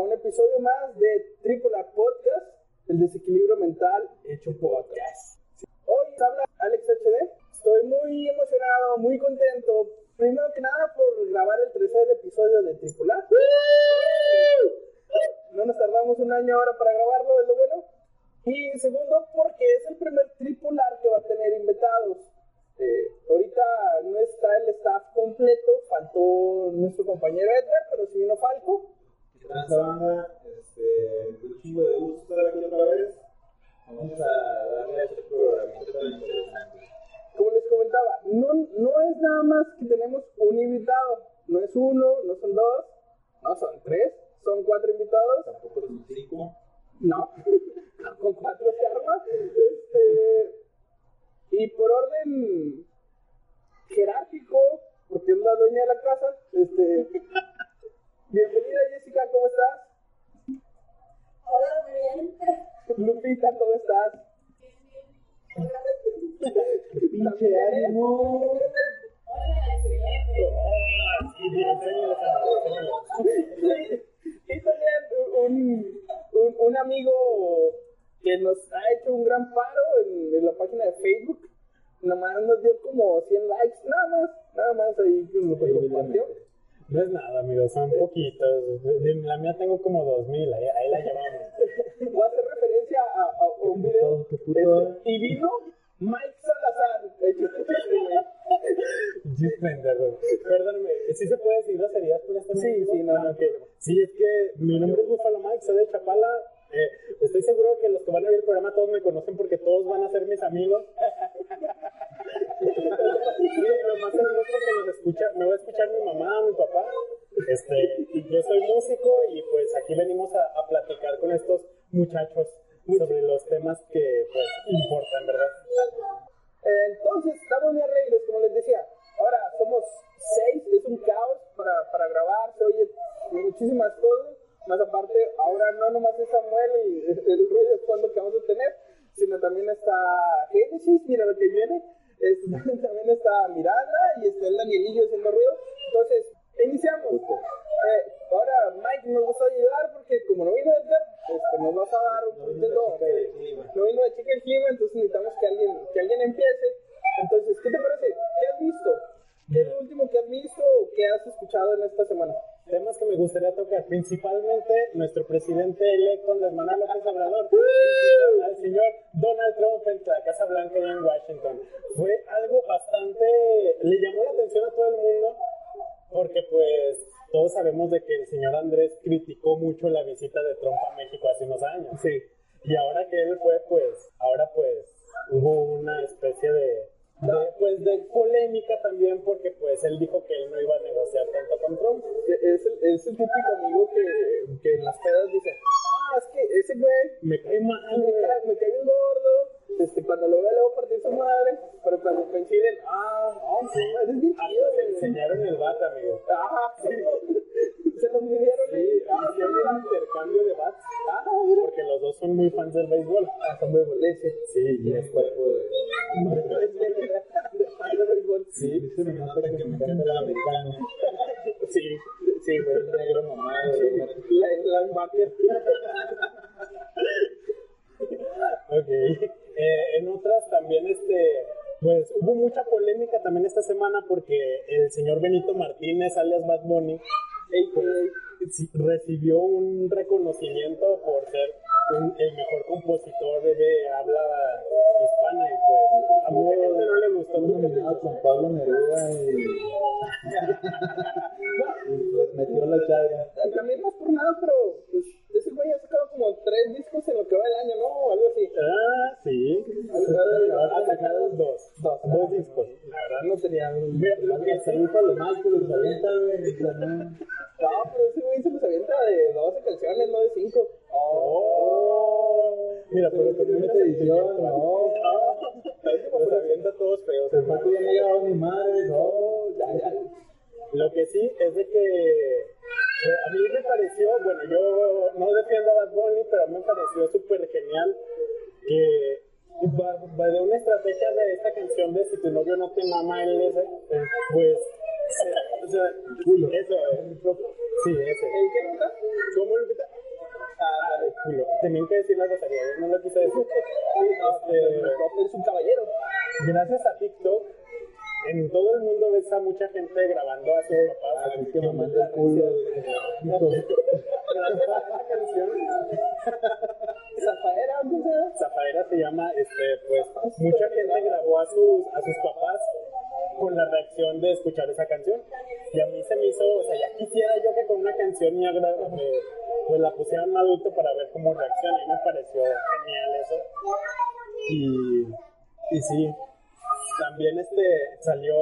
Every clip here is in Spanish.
un episodio más de Tripolar Podcast, el desequilibrio mental hecho podcast. Hoy habla Alex HD. Estoy muy emocionado, muy contento. Primero que nada por grabar el tercer episodio de Tripolar. No nos tardamos un año ahora para grabarlo, es lo bueno. Y segundo, porque es el primer tripular que va a tener invitados. Eh, ahorita no está el staff completo, faltó nuestro compañero Edgar, pero si vino Falco. ¿Qué tal esta banda? Este, un chingo de gusto estar aquí otra vez. Vamos a darle a este programa tan interesante. Como les comentaba, no, no es nada más que tenemos un invitado, no es uno, no son dos, no son tres, son cuatro invitados. Tampoco son cinco. No, con cuatro se arma. Este, y por orden jerárquico, porque es la dueña de la casa, este, bienvenida Jessica, ¿cómo estás? Hola, muy bien. Lupita, ¿cómo estás? Pinche ánimo. Hola, excelente. Y también un, un, un amigo que nos ha hecho un gran paro en, en la página de Facebook. Nomás nos dio como 100 likes, nada más, nada más ahí que nos lo compartió. No es nada, amigos, son poquitos. La mía tengo como 2000, ahí, ahí la llevamos. Voy a hacer referencia a, a un video. Qué puto. Este, y vino Mike Salazar. Sí, pendejo. Perdóname, ¿sí se puede decir groserías por este Sí, medio? sí, no, Ah, ok. Sí, es que mi nombre es Búfalo Mike, soy de Chapala. Eh, estoy seguro que los que van a ver el programa todos me conocen porque todos van a ser mis amigos. Lo más seguro es porque nos escucha, me va a escuchar mi mamá, mi papá. Este, y yo soy músico y pues aquí venimos a, a platicar con estos muchachos sobre los temas que pues importan, ¿verdad? Entonces, estamos muy alegres, como les decía. Ahora somos seis, es un caos para, para grabar, se oye muchísimas cosas. Más aparte, ahora no nomás es Samuel el, el ruido de fondo que vamos a tener, sino también está Génesis, mira lo que viene. Es- también está Miranda y está el Danielillo haciendo ruido. Entonces, iniciamos. Eh, ahora Mike nos vas a ayudar porque como no vino Edgar, este, nos vas a dar un No poquito no vino la chica del clima, entonces necesitamos que alguien, que alguien empiece. Entonces, ¿qué te parece? ¿Qué has visto? ¿Qué es lo último que has visto o que has escuchado en esta semana? Temas que me gustaría tocar, principalmente nuestro presidente electo, Andrés Manuel López Obrador, al señor Donald Trump en la Casa Blanca allá en Washington. Fue algo bastante, le llamó la atención a todo el mundo, porque pues todos sabemos de que el señor Andrés criticó mucho la visita de Trump a México hace unos años. Sí. Y ahora que él fue, pues, ahora pues hubo una especie de, de, pues, de polémica también porque pues él dijo que él no iba a negociar tanto con Trump. Es el, es el típico amigo que, que en las pedas dice, ah, es que ese güey Me cae mal, me cae, me cae bien gordo, este, cuando lo veo le voy a partir su madre, pero cuando coinciden, ah, no, Sí. eres bien chido, Hasta se enseñaron el bat, amigo. Ajá, sí. se lo midieron Sí. Ah, hicieron un intercambio de bats. ah, mira. Porque los dos son muy fans del béisbol. Ah, son muy boleces. Sí, Tienes cuerpo de. Sí, Dice mi nota que me encanta el americano. sí, sí, güey. El negro mamado. La, la linebacker. Ok. Eh, en otras también, este, pues hubo mucha polémica también esta semana porque el señor Benito Martínez, alias Bad Bunny, eh, sí, recibió un reconocimiento por ser un- el mejor compositor de, habla hispana y pues a mucha gente no le gustó. Estuvo ¿Tú qué nominado con Pablo Neruda y. y les metió la chaga. También no es por nada, pero pues, ese güey ha sacado como tres discos en lo que va del año, ¿no? O algo así. Ah, sí. Ha sacado dos. Dos. Dos discos. La verdad no tenía... Mira, lo que Se usa lo mal que los avienta, güey. No, pero ese güey se los avienta de 12 canciones, no de 5. Oh. Mira, pero con Mucha edición, no. Los fue avienta todos feos. Se fue que ya no llegaba mi madre, no. ya, ya. Lo que sí es de que eh, a mí me pareció, bueno, yo no defiendo a Bad Bunny, pero a mí me pareció súper genial que de una estrategia de esta canción de si tu novio no te mama, él es, eh, pues O sea. Eso, eh. Sí, ese. ¿El qué nunca? ¿Cómo Lupita? Ah, dale, culo. Tenían que decir la grosería, yo no lo quise decir. Este, Es un caballero. gracias a TikTok, en todo el mundo ves a mucha gente grabando a sus papás. Ah, que me manda el culo. Gracias a esa canción, Zafaera, ¿cómo se llama? Zafaera se llama, este, pues, mucha gente grabó a sus, a sus papás con la reacción de escuchar esa canción. Y a mí se me hizo, o sea, ya quisiera yo que con una canción me agrada, me- pues la pusiera un adulto para ver cómo reacciona. Y me pareció genial eso. Y, y sí, también este salió,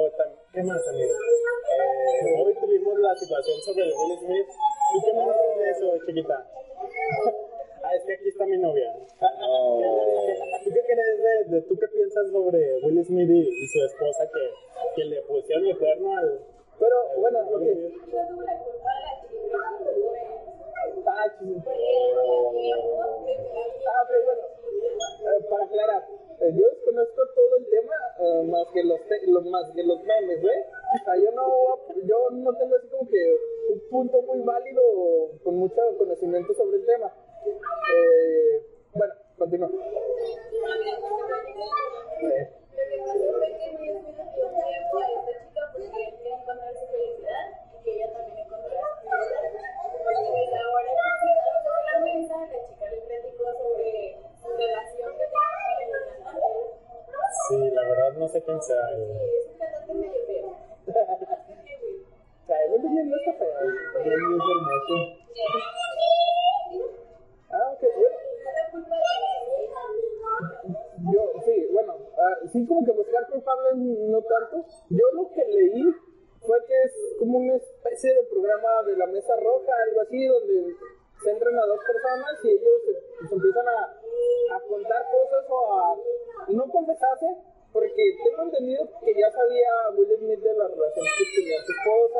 ¿qué más amigo? Eh, hoy tuvimos la situación sobre Will Smith. ¿Tú qué dices de eso, chiquita? Ah, es que aquí está mi novia. ¿Tú qué crees de, de- tú qué piensas sobre Will Smith y, y su esposa que, que le pusieron el cuerno al... Pero bueno, ok. Yo tuve la culpa de la chica, güey. Ah, tiempo de que Ah, ok, bueno. Eh, para aclarar, eh, yo desconozco todo el tema eh, más que los, te- los más que los memes, ¿eh? O sea, yo no, yo no tengo así como que un punto muy válido con mucho conocimiento sobre el tema. Eh, bueno, continúa. Eh, Lo que pasó fue que Will Smith le dio tiempo a esta chica porque él quería encontrar su felicidad y que ella también encontrara su felicidad. Ahora que se sobre la mesa, la chica le platicó sobre su relación que tenía con el cantante. Sí, la verdad no sé quién sea. Sí, eh. es un cantante medio feo. o sea, Will Smith no está feo. Es hermoso. Ah, ok, bueno. Yo, sí, bueno, ah, sí como que buscar culpables no tanto. Yo lo que leí fue que es como una especie de programa de la mesa roja, algo así, donde se entran a dos personas y ellos se empiezan a, a contar cosas o a no confesarse, porque tengo entendido que ya sabía Will Smith de la relación que tenía su esposa,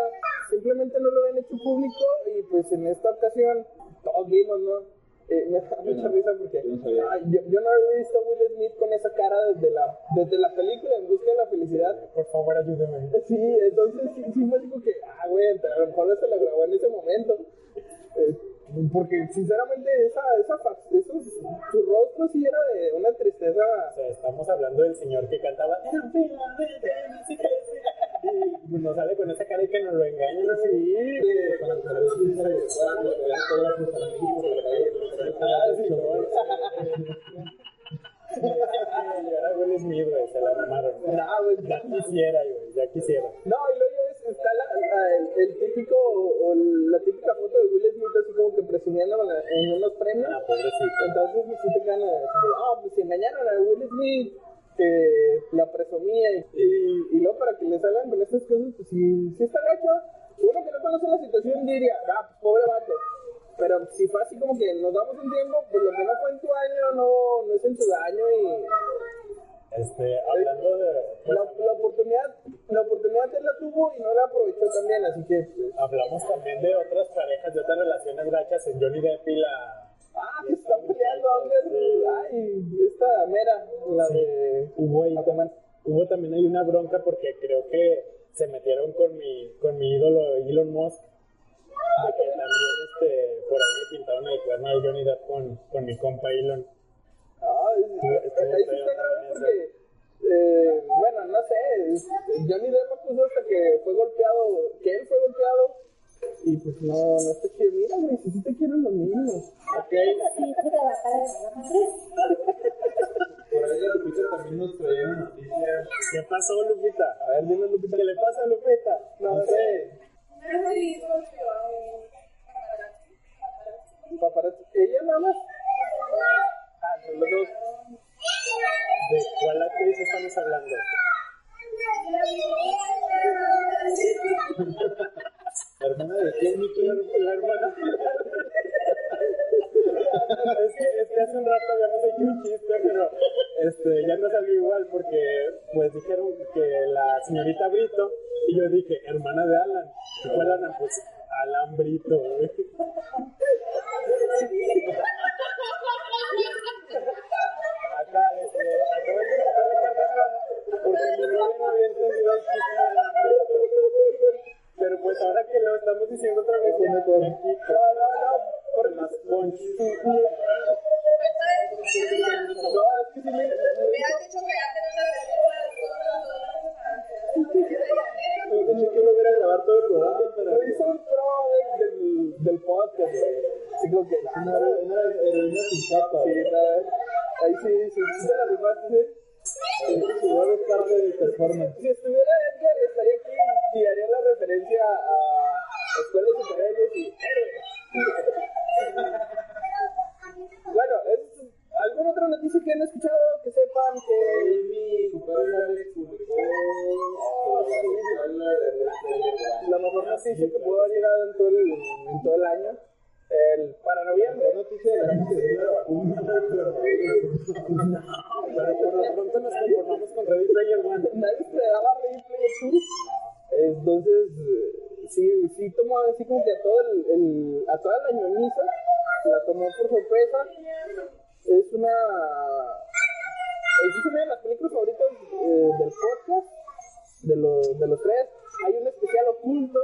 simplemente no lo habían hecho público y pues en esta ocasión todos vimos, ¿no? Eh, me da mucha risa porque yo no sabía. ay, yo, yo no había visto a Will Smith con esa cara desde la, desde la película En Busca de la Felicidad. Por favor, ayúdame. Sí, entonces sí, sí fue como que, ah, güey, a lo mejor no se lo grabó en ese momento. Eh, porque sinceramente esa, esa, fa- esos, su rostro sí era de una tristeza. O sea, estamos hablando del señor que cantaba Y nos sale con esa cara y que nos lo engañan así. Ah, ahora Will Smith, güey, se la mamaron. No, güey, Ya quisiera, güey, ya quisiera. No, y luego ves, está la, la- el, el típico, o la típica foto de Will Smith así como que presumiendo en unos premios. Ah, pobrecito. Entonces pues, sí te decir, ah, pues si engañaron a Will Smith, que la presumía y, y, y luego para que le salgan con estas cosas, pues sí, sí está gacho. Uno que no conoce la situación diría, ah, pues, pobre vato. Pero si fue así como que nos damos un tiempo, pues lo que no fue en tu año no, no es en tu daño y Este, hablando de. pues, la, la oportunidad, la oportunidad él la tuvo y no la aprovechó también, así que pues, hablamos también de otras parejas, de otras relaciones gachas en Johnny Depp y la. Ah, que están peleando hombres, ay, esta mera, la de Hubo ahí Aquaman. Hubo también hay una bronca porque creo que se metieron con mi, con mi ídolo Elon Musk. De que también este, por ahí le pintaron el cuerno a Johnny Depp con, con mi compa Elon. Ah, ahí sí está grave porque, eh, bueno, no sé, Johnny Depp puso hasta que fue golpeado, que él fue golpeado, y pues no, no está chido. Mira, güey, si sí te quieren los niños. Ok, Sí, te madre. Por ahí la Lupita también nos traía una noticia. ¿Qué pasó, Lupita? a ver, dime, Lupita. ¿Qué le pasa a Lupita? No sé, Una vez golpeó a un paparazzi. paparazzi. ¿Ella nada más? Ah, entre los dos. ¿De cuál actriz estamos hablando? La hermana de quién? La hermana. es, que, es que hace un rato habíamos hecho un chiste, pero este, ya no salió igual porque pues dijeron que la señorita Brito y yo dije, hermana de Alan. ¿Y cuál Alan? Pues Alan Brito. güey. Acá, este, acabo de porque mi novia no había entendido el chiste de Alan Brito. Lo estamos diciendo otra vez. No, no, no, por Más punch. No, es que sí me. me Hubieras dicho que antes no las películas, Tenía que volver a grabar todo el programa para Lo hizo un pro del, podcast. Así como que. una, una heroína sin capa. Sí, no, ahí sí, sí, sí se la rifaste, Si estuviera Edgar, estaría aquí y haría la referencia a Escuela de Superhéroes y Héroe. bueno, es, ¿alguna otra noticia que han escuchado que sepan que. Mi compadre publicó La mejor noticia que pudo haber llegado en todo el, en todo el año. El, para noviembre. La noticia de la vacuna, Pero por lo pronto nos conformamos con Ready Player One. Nadie esperaba Ready Player 2. Entonces, sí, sí tomó así como que a, todo el, el- a toda la ñoñiza, la tomó por sorpresa. Es una. Es una de las películas favoritas eh, del podcast, de, los de los tres. Hay un especial oculto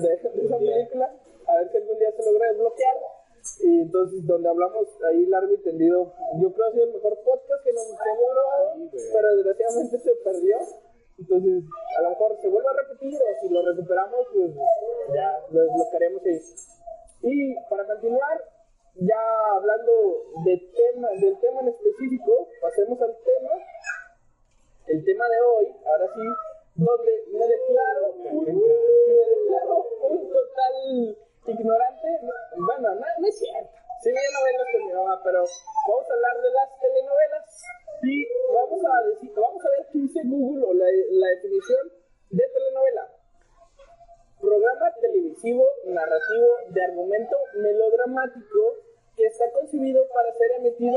de, de esa película, a ver si algún día se logra desbloquear. Y entonces, donde hablamos ahí largo y tendido, yo creo que ha sido el mejor podcast que nos hemos grabado, Sí, pero desgraciadamente se perdió. Entonces, a lo mejor se vuelve a repetir o si lo recuperamos, pues ya lo desbloquearemos ahí. Y para continuar, ya hablando de tema, del tema en específico, pasemos al tema, el tema de hoy, ahora sí, donde me declaro un, me declaro un total ignorante. Bueno, no, no es cierto. Sí veía novelas con mi mamá, pero vamos a hablar de las telenovelas y vamos a decir, vamos a ver qué dice Google o la, la definición de telenovela. Programa televisivo narrativo de argumento melodramático que está concebido para ser emitido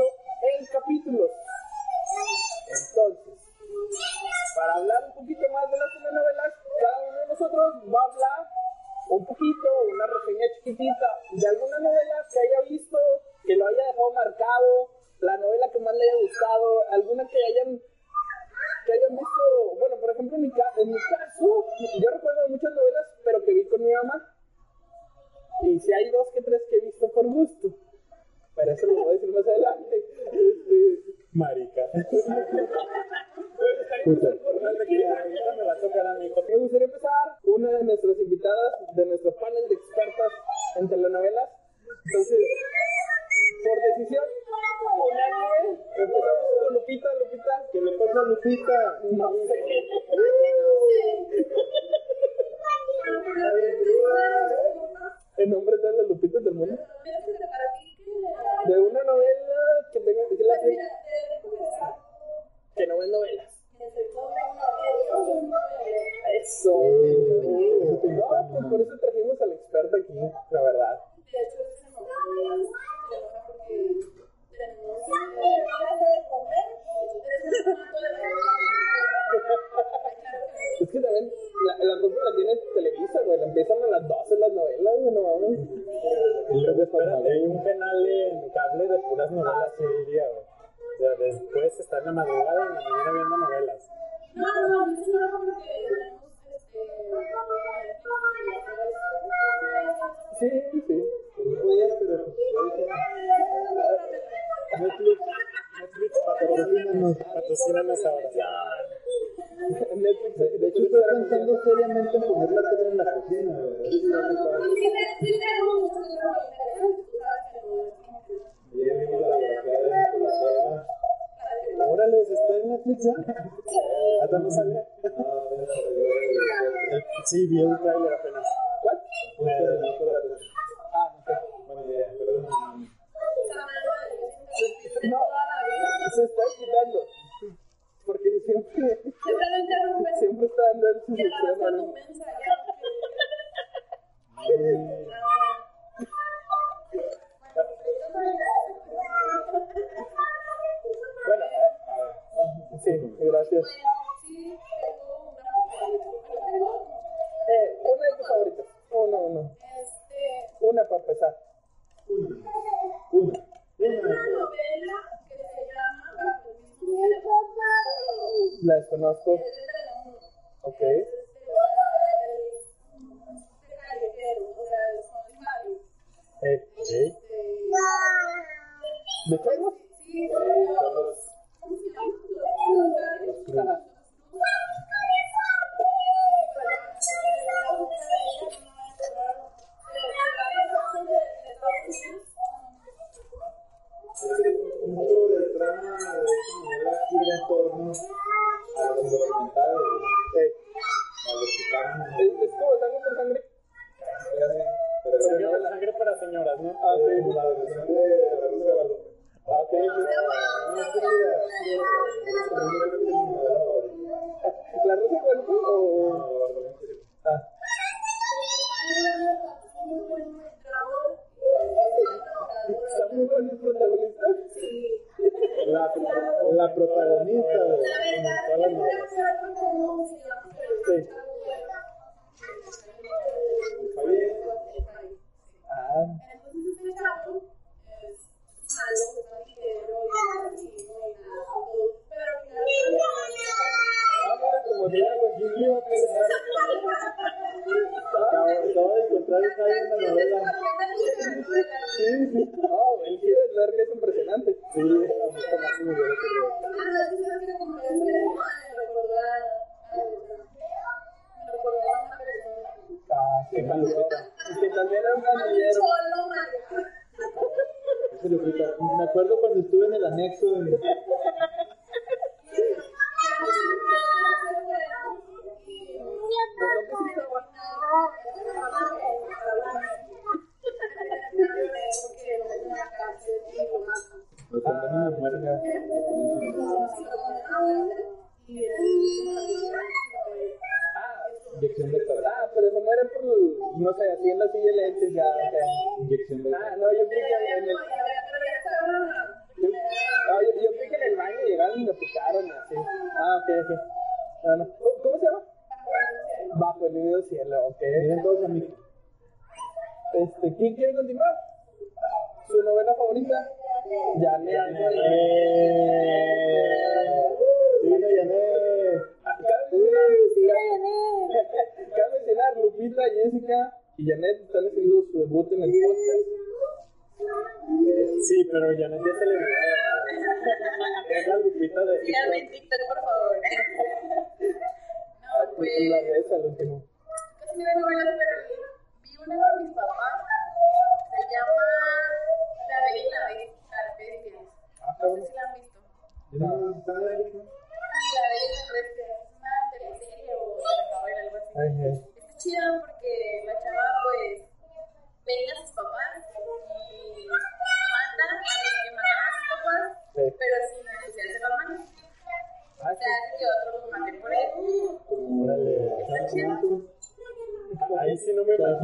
¿De? Sí,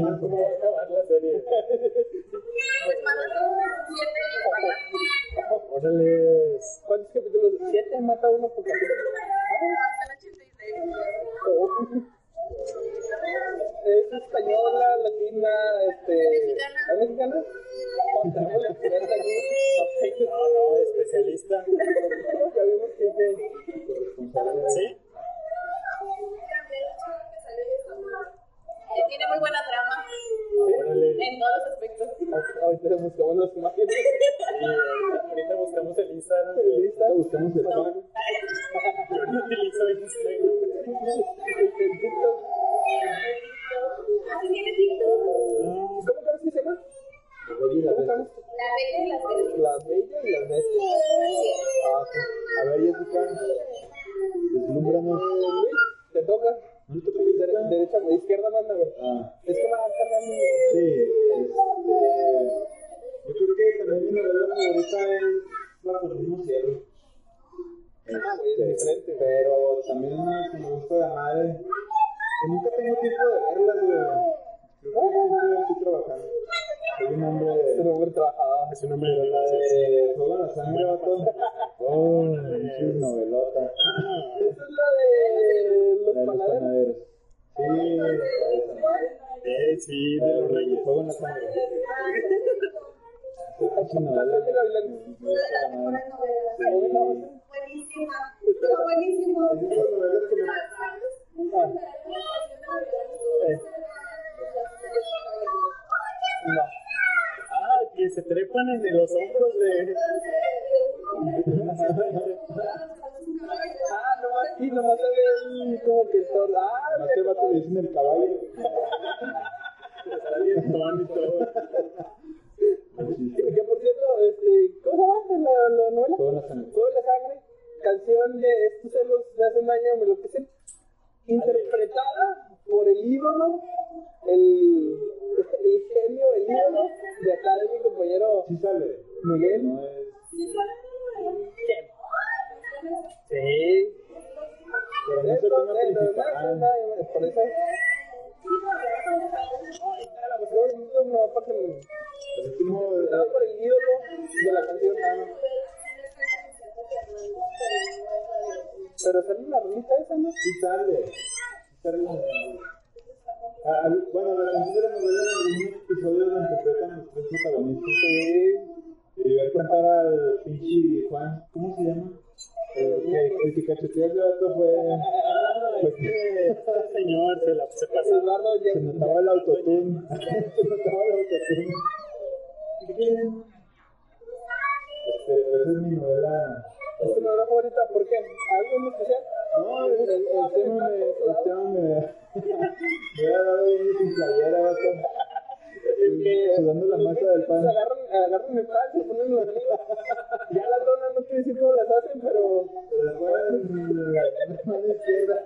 i don't Yeah. Ah, Pues, este, este señor se, la, se pasó. Eduardo ya. se notaba el autotune. se notaba el autotune. Este, esa es mi novela. ¿Es tu novela favorita? ¿Por qué? ¿Algo en especial? No, el, el, el tema me. El tema me. me hubiera dado sin playera, Sudando la masa del pan. Agarran, agarran el pan, se ponen los amigos. Ya las donas no quiero decir cómo las hacen, pero. Se la ponen la mano izquierda.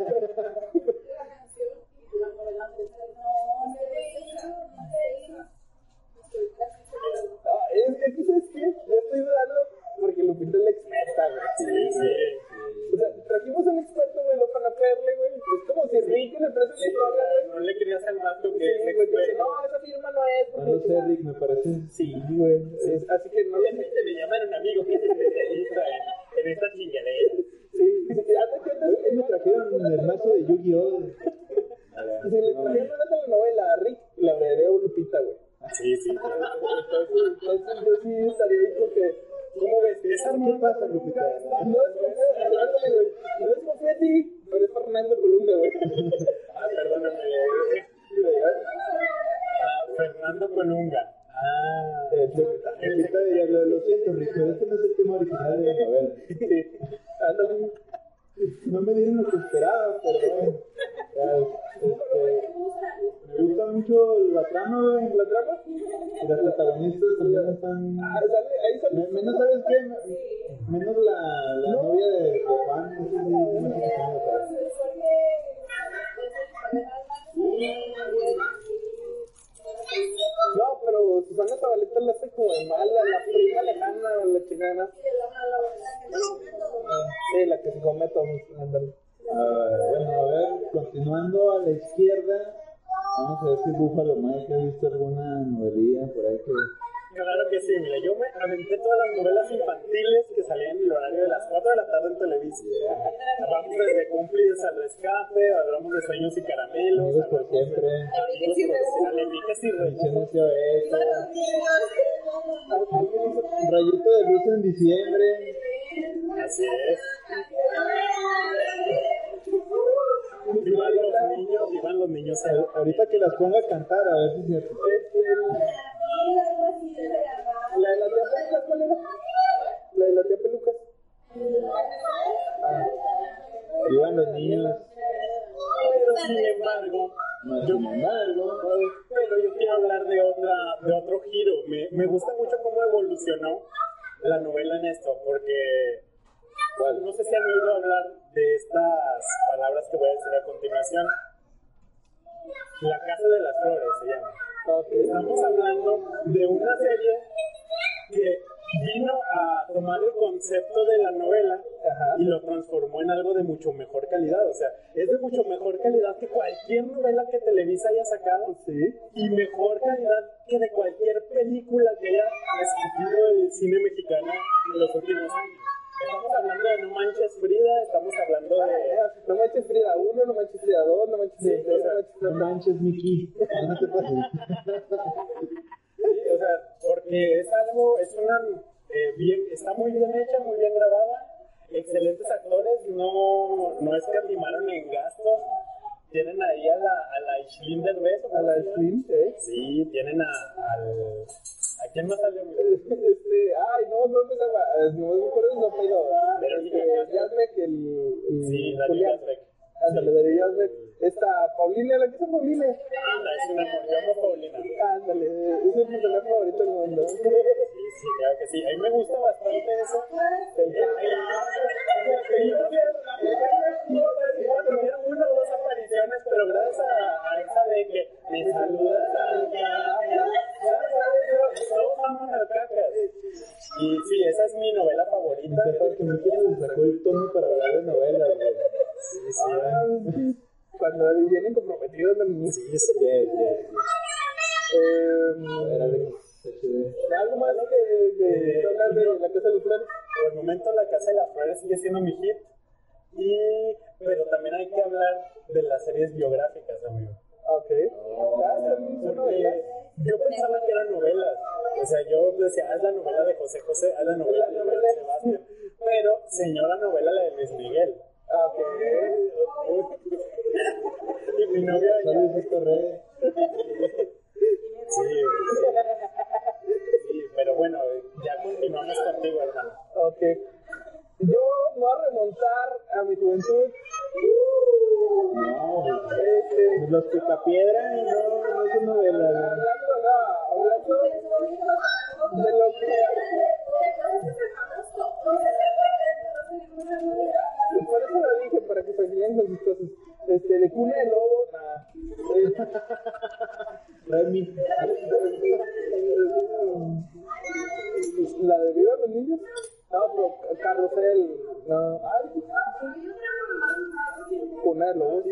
Ah, es que aquí, ¿sabes qué? Yo estoy dudando porque Lupita es la experta, güey. Sí, sí. O sea, trajimos un experto, güey, no para no caerle, güey. Es como si Ricky le presta la historia, güey. No le querías al vato que es Sí, güey, que dice, experto. no, esa firma no es. No lo sé, Rick, me parece. Sí, güey. Es- Así que no le Obviamente me llamaron amigo que es especialista en, en estas chingaderas. Sí, sí, haz de cuenta me trajeron el mazo de Yu-Gi-Oh! Si le trajeron una telenovela a Rick, le hablaré a Lupita, güey. Sí, sí. Entonces, entonces yo sí estaría ahí porque, ¿cómo ves? Esa ¿Qué pasa, Lupita? No es hablándole, güey. No es confía en ti, pero es Fernando Colunga, güey. Ah, perdóname. Ah, Fernando Colunga. Ah. Lupita lo, siento, Rick, pero este no es el tema original de la novela. Ándale. No me dieron lo que esperaba, pero bueno. Este, me gusta mucho la trama, güey. ¿La trama? Y las protagonistas también están. Ah, sale, ahí sale. Me- Menos, ¿sabes qué? Menos la, la novia de, de Juan. Sí, sí me No, pero Susana Zabaleta la hace como de mala, la prima lejana, la chingana. Sí, la que se come todo. Ándale. Ah, bueno, a ver, continuando a la izquierda, vamos a ver si Búfalo Mike ha visto alguna novelilla por ahí que. Claro que sí, mira, yo me aventé todas las novelas infantiles que salían en el horario de las 4 de la tarde en televisión. Hablamos desde cómplices al rescate, hablamos de sueños y caramelos, Amigos por siempre, Alebrijes y Rebujos. Rayito de luz en diciembre. Así es. Vivan los niños, vivan los niños. Ahorita que las ponga a cantar, a ver si es cierto. Este, la de la tía Pelucas, ¿cuál era? La de la tía Pelucas. Vivan los niños. Pero sin embargo, yo, pero yo quiero hablar de otra, de otro giro. Me, me gusta mucho cómo evolucionó la novela en esto, porque no sé si han oído hablar de estas palabras que voy a decir a continuación. La Casa de las Flores se llama. Estamos hablando de una serie que vino a tomar el concepto de la novela Ajá. y lo transformó en algo de mucho mejor calidad. O sea, es de mucho mejor calidad que cualquier novela que Televisa haya sacado. Sí. Y mejor calidad que de cualquier película que haya escupido el cine mexicano en los últimos años. Estamos hablando de No Manches Frida, estamos hablando de... No manches Frida 1, no manches Frida 2, no manches Frida 3, no manches Miki. No te. Sí, o sea, porque es algo, es una, eh, bien, está muy bien hecha, muy bien grabada, excelentes actores, no, no escatimaron en gastos, tienen ahí a la, a la Ishlin Derbez, ¿o A la ¿eh? Sí, tienen a, al, ay, ¿Quién más salió? Este, ay, no, no me llama, eh, no me acuerdo su apellido. Verónica Este. Yazbek, el, Sí, Daniel. Yazbek. Ándale, Darío Yazbek. Esta Paulina, la que es Paulina. Anda, es una amor, yo amo a Paulina. Ándale, es mi personaje favorito del mundo. Sí, sí, claro que sí. A mí me gusta bastante eso. El- tener una o dos apariciones, pero gracias a, esa de que me saludas al todos aman al cacas. Y sí, esa es mi novela favorita. Intenta que me quieren sacó el tono para hablar de novelas, güey. Sí, sí. Cuando vienen comprometidos los niños. Sí, sí. Eh, HD. algo más que, que, que hablar de la casa de los flores. Por el momento La Casa de las Flores sigue siendo mi hit. Y, pero también hay que hablar de las series biográficas, amigo. Ok. Novelas. Porque yo pensaba que eran novelas. O sea, yo decía, haz la novela de José José, haz la novela de Sebastián. Pero, señora novela la de Luis Miguel. Ah, ok. Mi novia ya- ¿Sabes esto, Rey? Sí, sí. Pero bueno, ya continuamos contigo, hermano. Ok. Yo me voy a remontar a mi juventud. No. Este, Los picapiedra no, no son novelas, güey. hablando, no, hablando de lo que. Por eso lo dije, para que se con sus cosas. Este, de cuna de lobo, nada. Remy. La de Viva los Niños. No, pero Carrusel. No. Cuna de lobo.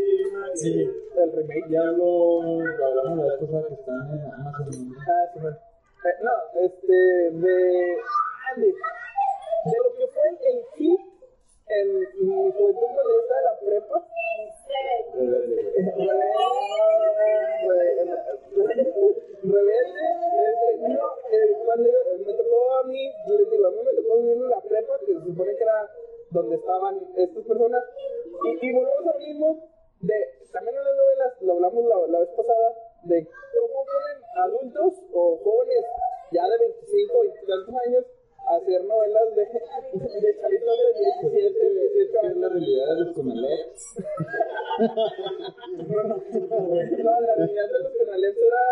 Sí, El remake. ya lo, hablamos la vez pasada que está en Amazon. Ah, sí, bueno. Eh, no, este, de. de, de lo que fue el hit en mi juventud cuando yo estaba en la prepa. Rebelde. Rebelde, no, cuando me tocó a mí, les digo, a mí me tocó vivir en la prepa, que se supone que era donde estaban estas personas, y, y volvemos a lo mismo, de, también en las novelas, lo hablamos la, la vez pasada, de cómo ponen adultos o jóvenes ya de 25 y tantos años hacer novelas de, de chavitos de 17, 18 Es la años. realidad de los Conalex. No, la realidad de los canales era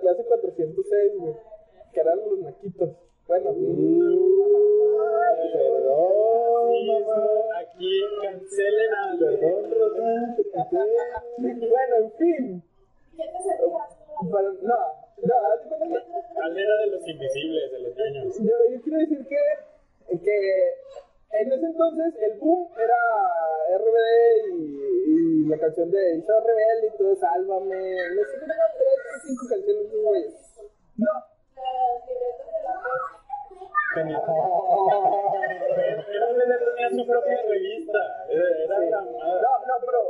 clase 406, güey. Que eran los naquitos. Bueno, Perdón, Sí, mamá. aquí cancelen a Perdón, Rosa. te bueno, en fin. Para- no, no, haz de cuenta que Calera de los invisibles, de los niños. yo, yo quiero decir que, que en ese entonces el boom era RBD y, y la canción de Isabel Rebelde y todo, Sálvame. No sé, eran tres o cinco canciones de esos güeyes. No, Tenía, Era tenía su propia revista. Era, era la madre. No, no, pero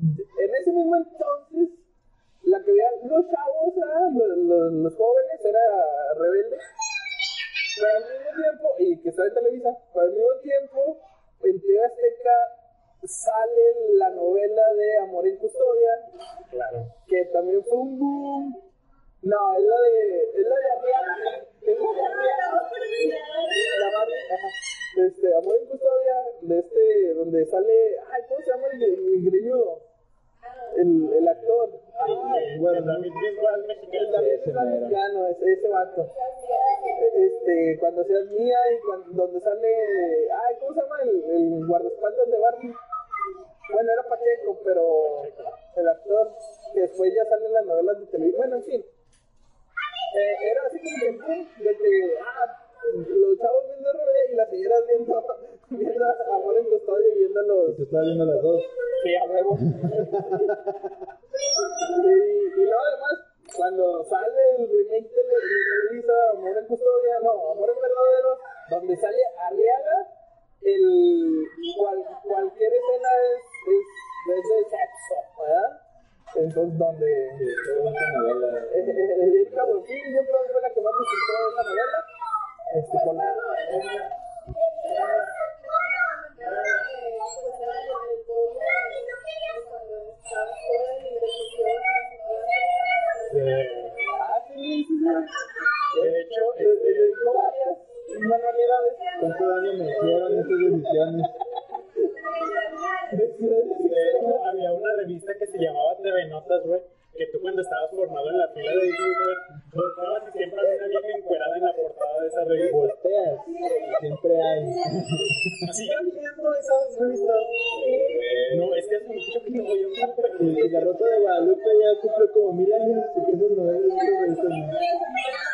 en ese mismo entonces, la que veían los chavos, los, los, los jóvenes, era rebelde. Pero al mismo tiempo, y que está en Televisa, pero al mismo tiempo, en TV Azteca sale la novela de Amor en Custodia, Claro. que también fue un boom. No, es la de. Es la de Arriaga. Es la de Arriaga. La Barbie, ajá. Este, Amor en Custodia, de este, donde sale. Ay, ¿cómo se llama el, el greñudo? El, el actor. Ay, Bueno, David Bisbal el. David mero. mexicano, ese, ese vato. Este, cuando seas mía y cuando, donde sale. Ay, ¿cómo se llama el, el guardaespaldas de Barbie? Bueno, era Pacheco, pero el actor que después ya sale en las novelas de televisión. Bueno, en fin. Eh, era así como que de que, ah, los chavos viendo RBD y las señoras viendo, viendo Amor en Custodia y viendo los. Y tú viendo las dos. Sí, a huevo. y, y luego además, cuando sale el remake de, de Televisa, Amor en Custodia, no, Amor en Verdadero, donde sale Arriaga, el, cual, cualquier escena es, es, es de sexo, ¿verdad? Entonces, donde... Novela. Eh, eh, Erika Buenfil, yo creo que fue la que más disfrutó de esa novela. Este, con la... Eh, Ah. De hecho, este, varias manualidades. ¿Cuánto daño me hicieron de hecho, había una revista que se llamaba TV Notas, güey, que tú cuando estabas formado en la fila de youtuber, volteabas y siempre había una vieja encuerada en la portada de esa revista. Volteas, siempre hay. ¿Siguen viendo esas revistas? No, es que hace mucho que no voy a la rosa de Guadalupe ya cumple como mil años, porque revistas no. Para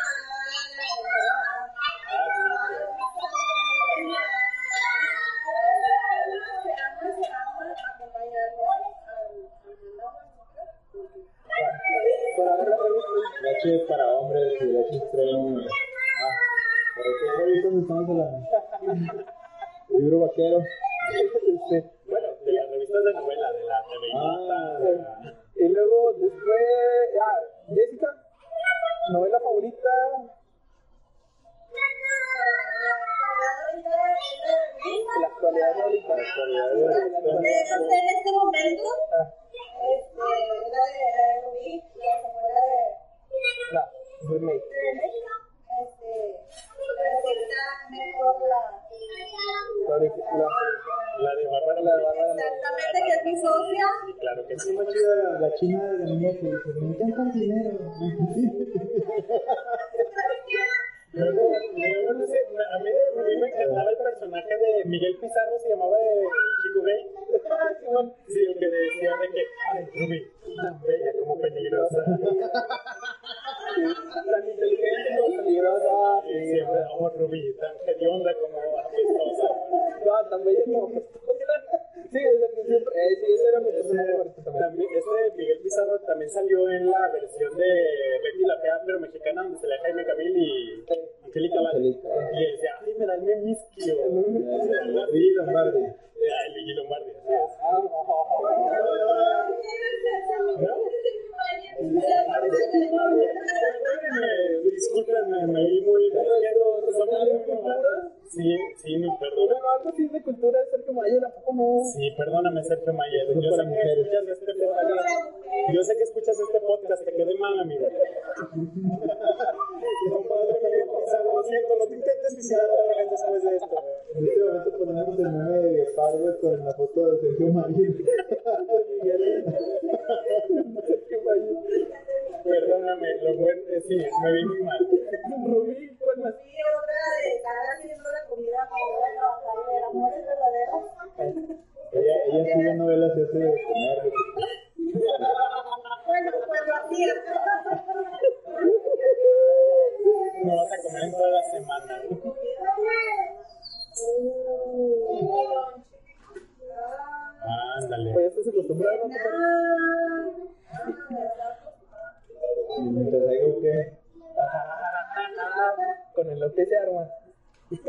Ay,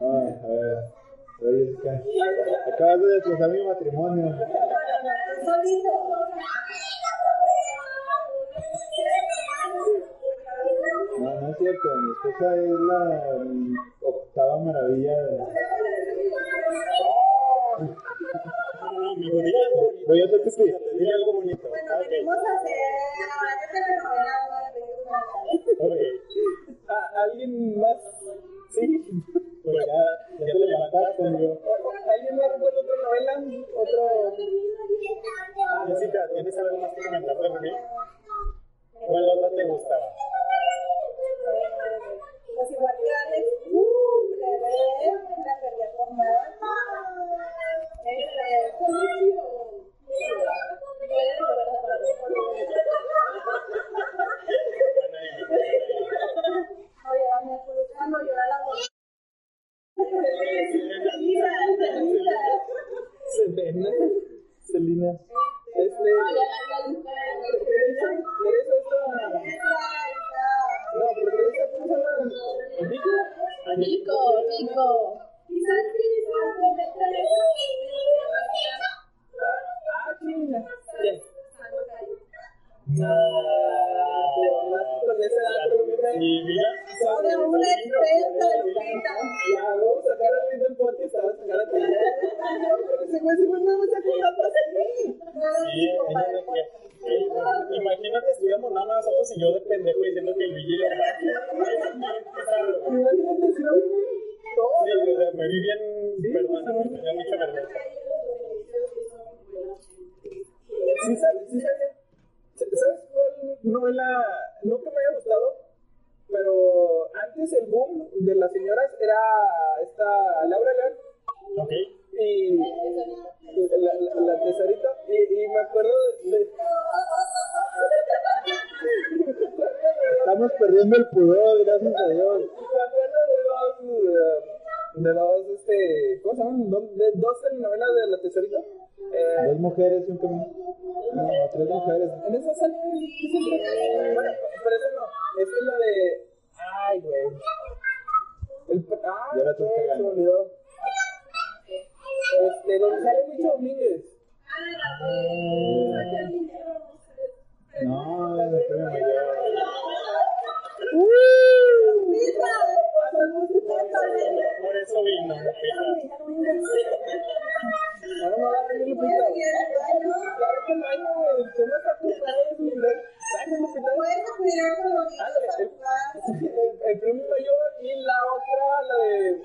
a ver. A ver, Jessica. Acabas de destrozar mi matrimonio. Solito. No, no es cierto. Mi esposa es la octava maravilla. de-. Voy a hacer pipí. Dile algo bonito. Bueno, venimos a hacer ahora ok. Ah, ¿Alguien más? Sí. Pues ya, ya te levantaste, amigo. ¿Alguien más recuerda otra novela? Otro. Jessica, ¿tienes algo más que comentar de Rubí? ¿Cuál otra te gustaba? Pues igual que Alex, uh, la perdí por nada. Este, fue muy chido. Voz. Selena, Selena. Este. Teresa. Esta. No, pero Teresa, ¿cómo se llama? ¿Vicky? Nico, Nico. ¿Y sabes quién Ah, chinga. Volaste con. Ya, vamos a sacar al del pote y se va a a ti. Ese güey, ese güey me imagínate, nada más nosotros y yo de pendejo diciendo que Luigi lo Imagínate si no. Sí, o sea, me vi bien, perdóname, tenía mucha vergüenza. Sí, sabes, sí. ¿Sabes cuál novela nunca me había gustado? Pero antes el boom de las señoras era esta Laura León Ok. y la, la, la tesorita y, y me acuerdo de... Estamos perdiendo el pudor, gracias a Dios. Me acuerdo de dos, eh, de dos, este, ¿cómo se llaman? De dos telenovelas de la tesorita. Eh, Dos mujeres y un camino. No, tres mujeres. En esa sale. Bueno, pero esa no. Esta es la de. Ay, güey. El. Ah, Ya la estoy se me olvidó. Este, donde sale Luis Domínguez. No, no me mayor. Por eso vino. Ahora me el el, premio mayor y la otra, la de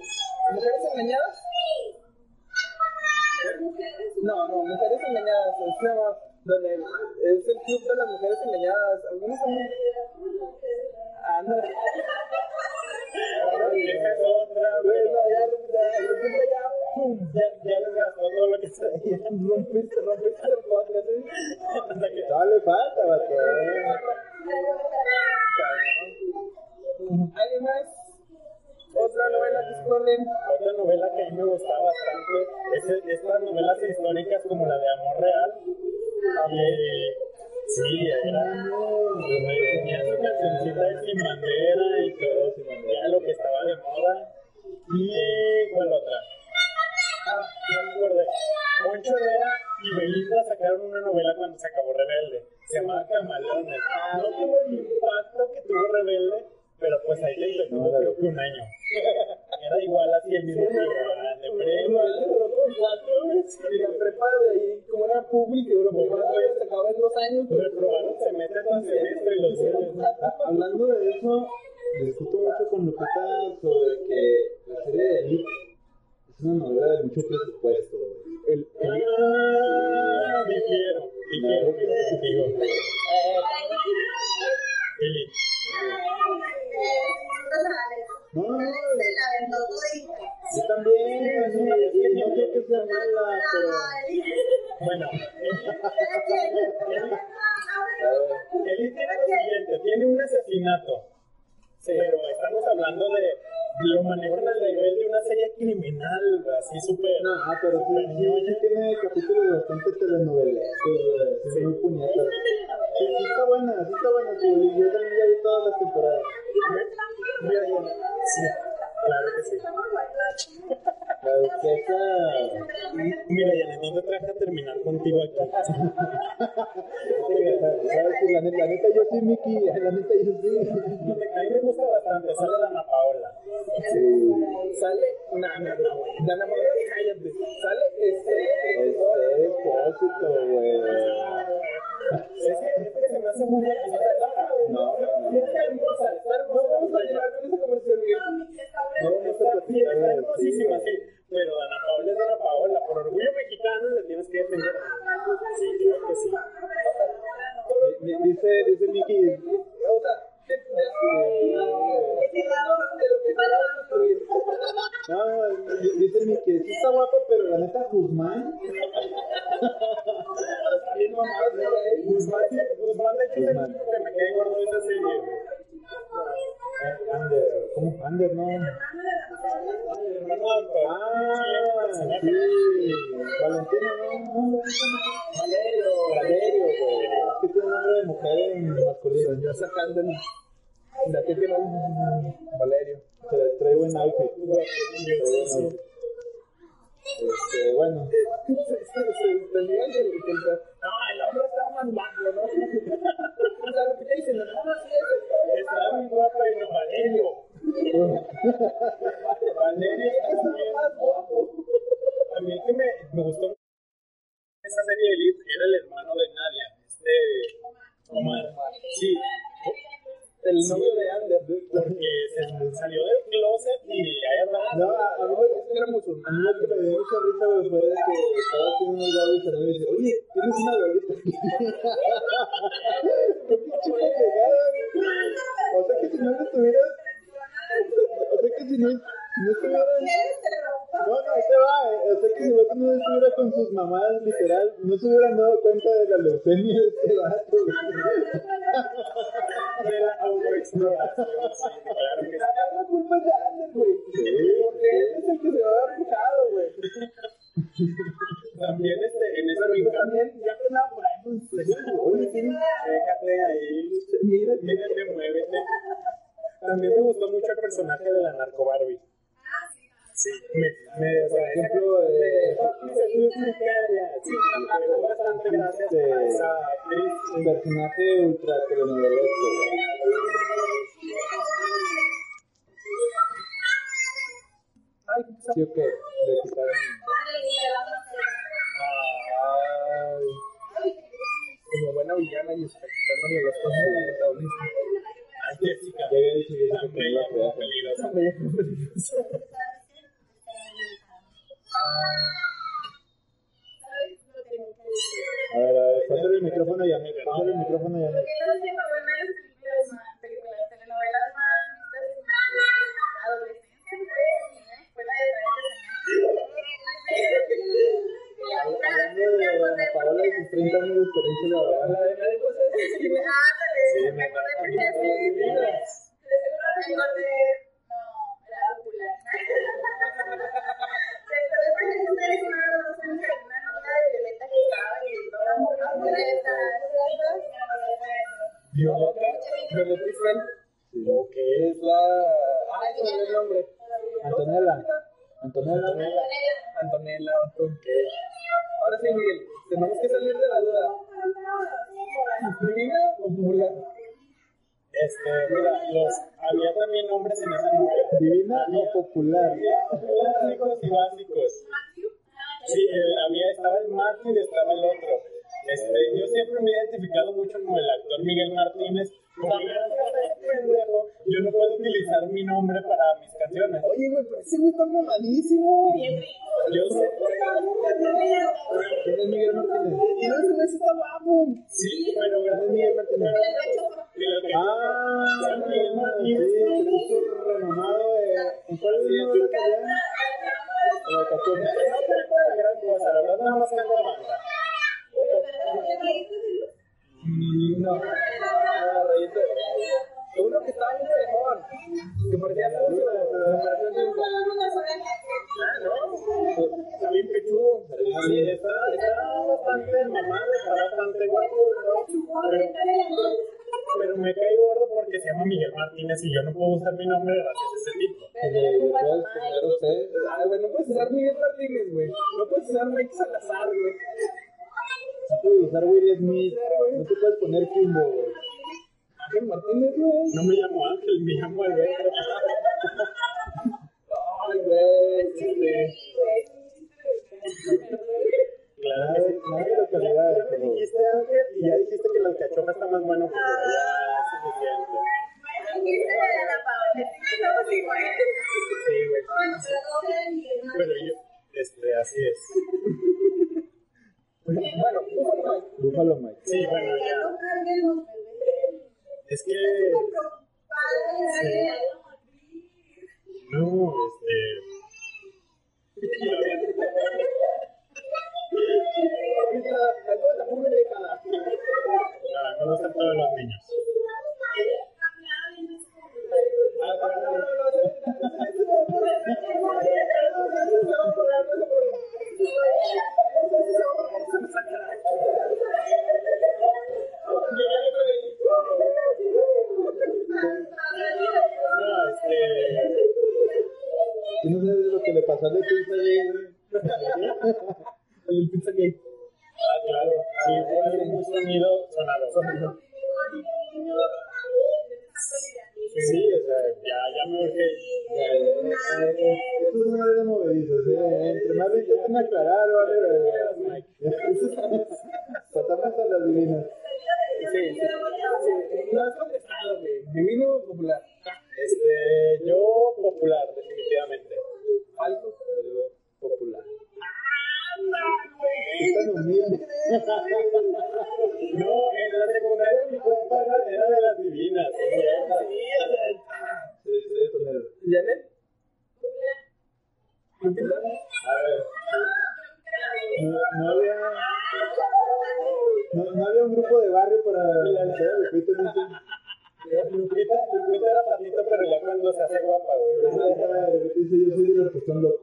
Mujeres Engañadas. No, no, Mujeres Engañadas. Se llama, donde es el club de las mujeres engañadas. Son. Es pero no. ¡Pum! ya, ya les gastó todo lo que traía. Rompiste, rompiste el podcast. Hasta que- Todavía le falta, vato. ¿Alguien más? Otra novela que esconden. Otra novela que a mí me gustaba bastante es estas novelas históricas como la de Amor Real. Y, sí, era. Tenía su cancioncita de Sin Bandera y todo, era lo que estaba de moda. ¿Y cuál otra? Moncho Herrera y Belinda sacaron una novela cuando se acabó Rebelde. Se llamaba Camaleones. No tuvo el impacto que tuvo Rebelde, pero pues ahí le tuvo creo que un año. Era igual así el mismo libro, de premio. Y la prepa de ahí, como era público, privada se acababa en dos años. pues, Reprobaron semestre tras semestre y los. Hablando de eso, discuto mucho con Lupita sobre que la serie de Elite es una novela de mucho presupuesto. güey. El, Ah, difiero, difiero, difiero contigo. Eli, no, no, no, yo también, así, no creo que sea mala, pero... bueno, Eli tiene lo siguiente, tiene un asesinato, pero estamos hablando de lo manejan al nivel de una serie criminal, así súper... No, ah, pero sí, sí, sí tiene capítulos bastante telenovelescos, sí, muy puñetas. Sí, sí está buena, sí está buena, sí, yo también ya vi todas las temporadas. Sí, claro que sí. La duquesa... Mira, Diana, no te traje a terminar contigo aquí. Sí, La neta, la neta yo sí, Miki, la neta yo sí. A mí me gusta bastante, sale Dana Paola. Sale. No, no, no, güey. Dana Paola, cállate. Sale este. Este expósito, güey. Es que, es se me hace muy bien. No, no, no. Está hermosa, está hermosa. Vamos a llevar con ese comercial, güey. No Está, sí, está hermosísima, sí. Pero Dana Paola es Dana Paola. Por orgullo mexicano le tienes que defender. Sí, creo que sí. Di- di- Dice, dice Miki, Que no, di- dice Miki, sí está guapa, pero la neta Guzmán. Guzmán, Guzmán, de hecho, es el único que me cae gordo de esa serie. Ander, ¿cómo? Ander, no. Ah, Sí. Valentino, no, no, tiene nombre de mujer en masculino, Yo sacando el. De aquí tiene Valerio. trae, buen outfit, trae buen. Este, bueno, digan que el no, el hombre está guapo, ¿no? O sea, lo que te dicen, no, no, sí, es Está muy guapa y no Valerio. Valerio está más guapo. A mí el que me, me gustó esa serie de Elite era el hermano de Nadia, este Omar. Sí, El novio de Ander. Porque se salió del closet y ahí andaba. No, a, a mí que Era A musulmán. mí lo que me dio mucha risa, fue de que estaba haciendo unos huevos y me dice, oye, tienes una bolita. Qué pinche güey. O sea que si no le estuvieras, o sea que si no, si no estuvieras, no, no, ahí te va, eh. o sea que si Beto no estuviera con sus mamás, literal, no se hubieran dado cuenta de la leucemia de este vato. De la autoexploración, sí, claro que sí. La culpa es de Ander, güey. Porque él es el que se va a haber fijado, güey. También este, en esa misma también, ya que andaba por ahí, pues, Oye, sí, Déjate ahí, mírate, muévete. También me gustó mucho el personaje de la narco Barbie. Sí, me, por ejemplo, eh, Sí, me dio bastante gracias a esa actriz. un personaje ultra telenovelesco, ¿Sí o qué? Le quitaron... Ay, como buena villana y está quitándole las cosas a la Jessica. Ya había dicho Jessica que no iba bella a como peligrosa. A ver, a ver, pásale el micrófono a Janet, pásale el micrófono a Janet. Hablando de Ana Paola y sus 30 años de de me Violeta, Violeta Isfel. Sí. Ok. Es la. Ay, se me. Antonella. Antonella. Antonella. ok. Ahora sí, Miguel, tenemos que salir de la duda. ¿Divina o popular? Este, mira, los, había también hombres en esa novela. Divina o popular. Había básicos y básicos. Sí, el- había, estaba el Matthew y estaba el otro. Este, yo siempre me he identificado mucho con el actor Miguel Martínez, porque gracias a ese pendejo, yo no puedo utilizar mi nombre para mis canciones. Oye, güey, pero ese güey está mamadísimo. Yo sé, ¿Quién es Miguel Martínez? Y no, ese güey sí está guapo. sí, pero gracias Miguel Martínez. Ah, sí, se puso renomado. Eh. ¿En cuál es el que vean? La de Cachorro. no canta la gran cosa, la verdad, nada más canta banda. Mm, No. No, Uno que estaba muy mejor. Que parecía. Me pareció sucio. Ah, no, está bien pechudo. Sí, está, está bastante mamado, está bastante guapo, ¿no? pero, pero me cae gordo porque se llama Miguel Martínez y yo no puedo usar mi nombre gracias a ese tipo. Que le puedes poner usted. Ay, güey, no puedes usar Miguel Martínez, güey. No puedes usar Mike Salazar, güey. No puedes usar Will Smith. No te puedes poner Kimbo, güey. Ángel Martínez, güey. No me llamo Ángel, me llamo Alberto. Ay, güey. Este. Claro nada de localidades, Ya dijiste Ángel y ya dijiste que la alcachofa está más bueno que yo. Ya es suficiente. Sí, güey. Pero yo, este, así es. Bueno. Búfalo Mike. Sí, bueno, ya. Es que. Este. Dejada. No, gustan todos los niños. ¿Tú no sabes lo que le pasó a la pizza güey? El pizza gay. Ah, claro. Sí, fue un sonido sonado. Sí, o sea, ya, ya me urge. Estos son de movedizos, ¿eh? Entre más lo intenten aclarar, vale. Pasamos a las divinas. Sí, sí. No has contestado, güey. Divino o popular. Este, yo popular, definitivamente. Algo popular. anda güey qué Estás humilde. No, en la secundaria mi compa era de las divinas. Sí, sí, ¿Janet? ¿Lupita? A ver. No, no había. No, no había un grupo de barrio para hacer a Lupita en ese. Lupita, Lupita era patito, pero ya cuando se hace guapa, güey. Lupita dice: Yo soy de los que están locos.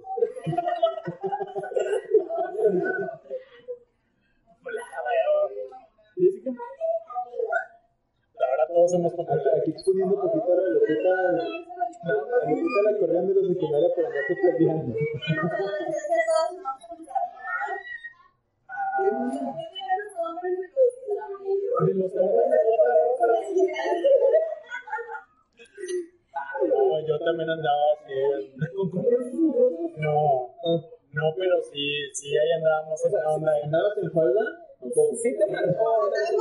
¿Jessica? Ahora todos somos Aquí, populares. aquí exponiendo poquito a la Lupita. A Lupita la corrían de la secundaria por andarse peleando. De los de. No, yo también andaba así. ¿Con? No, no, pero sí, sí, ahí andábamos en la onda. ¿Andabas en falda? Sí te marcó. Sí,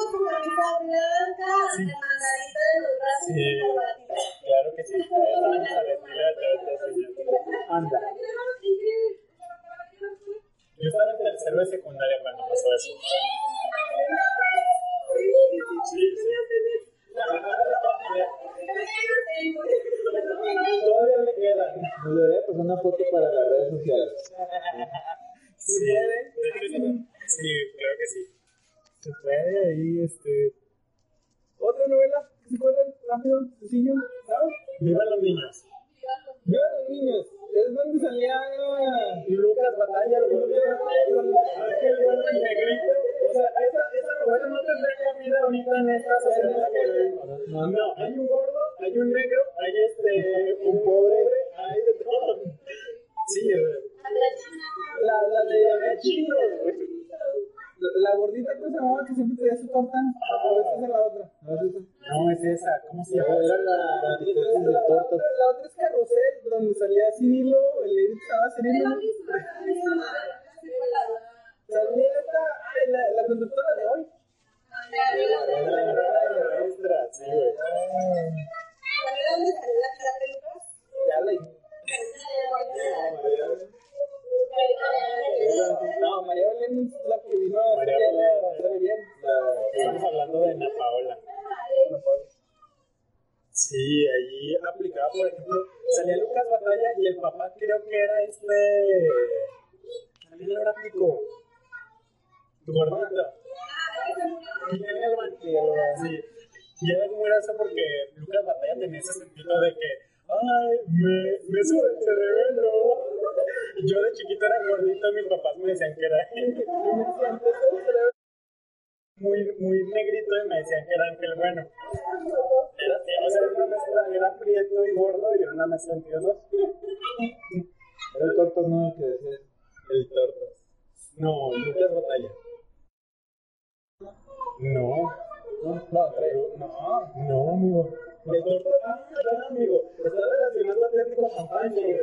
tortas, ah, ya, amigo. Está relacionando Atlético San Pancho, güey.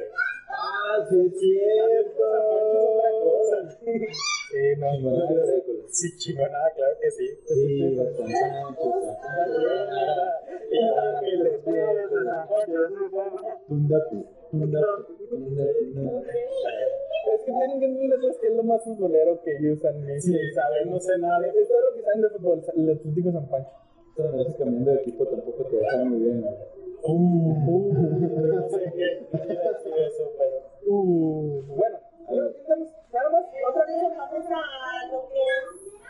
Ah, sí, es es otra cosa. Sí, no, no. Sí, chingona, claro que sí. Sí, bastante tundapu, tundapu. Es que tienen que entender que es lo más futbolero que ellos ni Sí, saben, no sé nada. Es todo lo que saben de fútbol, el Atlético San Pancho. Cambiando de equipo tampoco te deja muy bien. ¿no? Uh, no sé qué quiere decir eso, pero. Uh, bueno, ¿algo que estamos? Nada más, otra cosa. Vamos a lo que es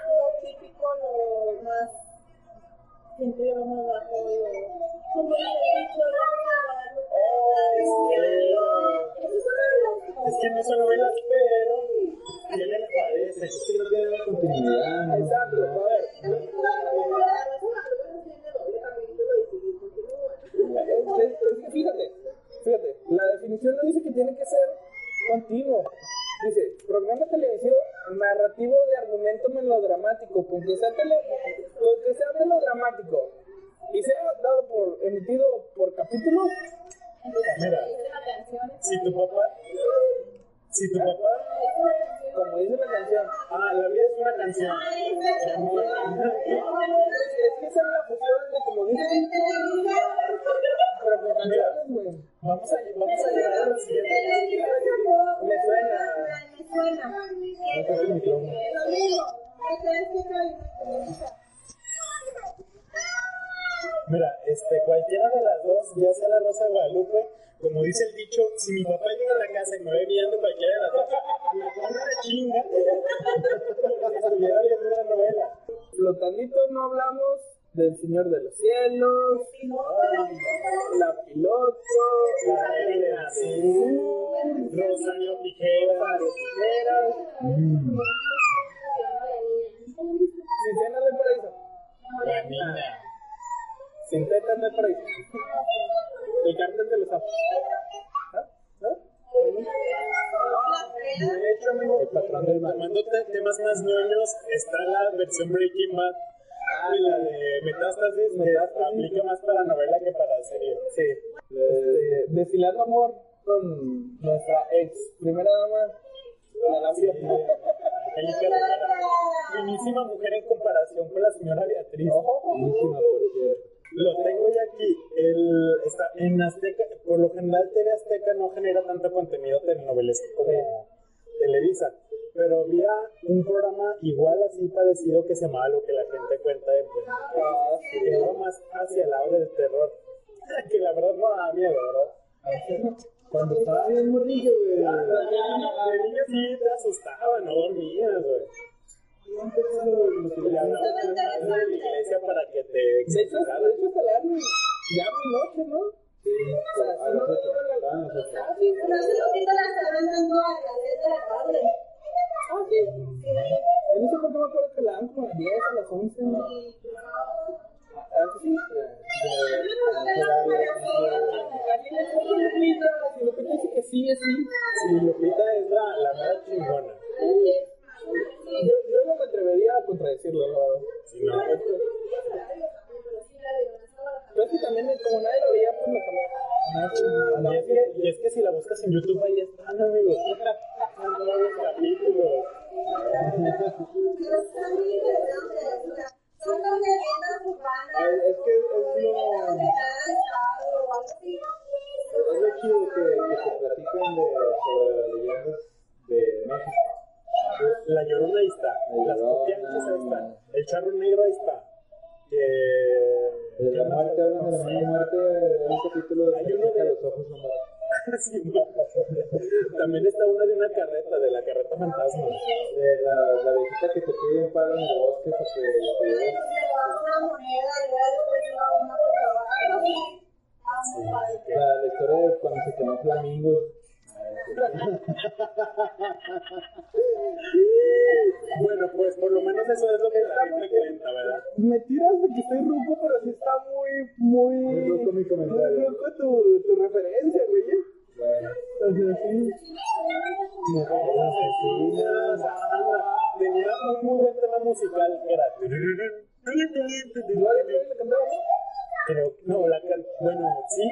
lo típico, lo más. Lo lo. Como le he dicho, es que no son novelas, pero. ¿Qué les parece? Es que no tiene una continuidad. Exacto, a ver. Fíjate, fíjate, la definición no dice que tiene que ser continuo. Dice, programa televisivo narrativo de argumento melodramático, con que sea, tele, con que sea melodramático y sea dado por, emitido por capítulos, Mira, si tu papá. Si tu papá. como dice la canción. Ah, la vida es una canción. Es que esa es la fusión de como dice, pero con canciones, güey. Vamos a, vamos a llegar a lo siguiente. Me suena. Me suena. El micrófono. Lo mismo. Mira, este, cualquiera de las dos, ya sea la Rosa de Guadalupe, como dice el dicho, si mi papá llega a la casa y me ve viendo cualquiera de las dos, me pone una chinga, como si estuviera viendo una novela. Flotandito no hablamos del Señor de los Cielos, la piloto, La azul, Rosario Tijera, tijeras, sin cenas de paraíso, la niña. Sin tetas de paraíso, el cartel de los sapos. ¿Ah? ¿Ah? De hecho, amigo, El patrón del mal. tomando te- temas más ñoños, está la versión Breaking Bad y la de Metástasis, que aplica más para novela que para serie. Sí. Este, destilando amor con nuestra ex primera dama, la Lancia. Angélica Rivera. Finísima mujer en comparación con la señora Beatriz. Buenísima, por cierto. Lo tengo ya aquí. El, está en Azteca, por lo general TV Azteca no genera tanto contenido telenovelesco como Televisa. Pero había un programa igual así parecido que se llamaba Lo que la gente cuenta de Buenos que iba más hacia el lado del terror. Que la verdad no daba miedo, ¿verdad? Cuando estaba bien morrillo, güey. De niño sí te asustaba, no dormías, güey. La para que te De hecho, de la ya muy noche, ¿no? Sí, a las ocho. a las ocho. Ah, sí. Yo no sé por qué me acuerdo que la dan como a las 10, a las 11. Ah, sí. Si Lupita sí, es sí. Sí, la, la chingona. Yo, yo no me atrevería a contradecirlo, la verdad. Si no, Pero es que también, como nadie lo veía, pues me cambió. y es, que, y es que si la buscas en YouTube ahí están, amigos. Son todos los capítulos. Ay, es que es lo, es lo chido que, que se platican de, sobre las leyendas de México. La llorona ahí está. La Las copianchas ahí están. El charro negro ahí está. Que. De la muerte, hablan de la misma muerte, de un capítulo de Hay uno de- los ojos son Sí, También está una de una carreta, de la carreta fantasma. de la, la viejita que te pide un palo en el bosque para que te lleves. La, la historia de cuando se quemó Flamingos. Bueno, pues por lo menos eso es lo que la gente cuenta, ¿verdad? Me tiras de que estoy ruco, pero sí está muy, muy. Muy ruco mi comentario. Muy ruco tu, tu referencia, güey. Bueno, O sea, sí. Mujeres. Tenía un muy buen tema musical que era. Creo, no, la can... bueno, sí.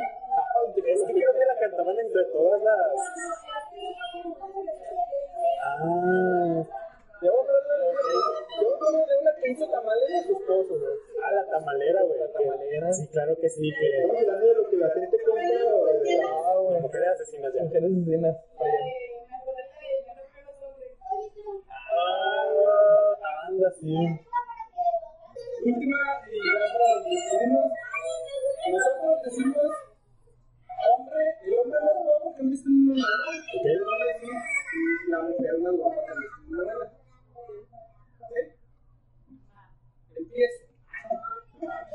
Es que creo que la cantaban entre todas las. Ah, Yo me acuerdo de, una que hizo tamales de su esposo, güey. ah, la tamalera, güey. La tamalera. Sí, claro que sí, que. estamos hablando de lo que la gente de- Ah, güey. Mujeres asesinas ya. Mujeres asesinas. Ah, anda, sí. Última, y ya para. Nosotros decimos hombre, el hombre más guapo que han visto en una novela. Ok. Ustedes van a decir la mujer más guapa que han visto en una novela. ¿Sí? Empieza.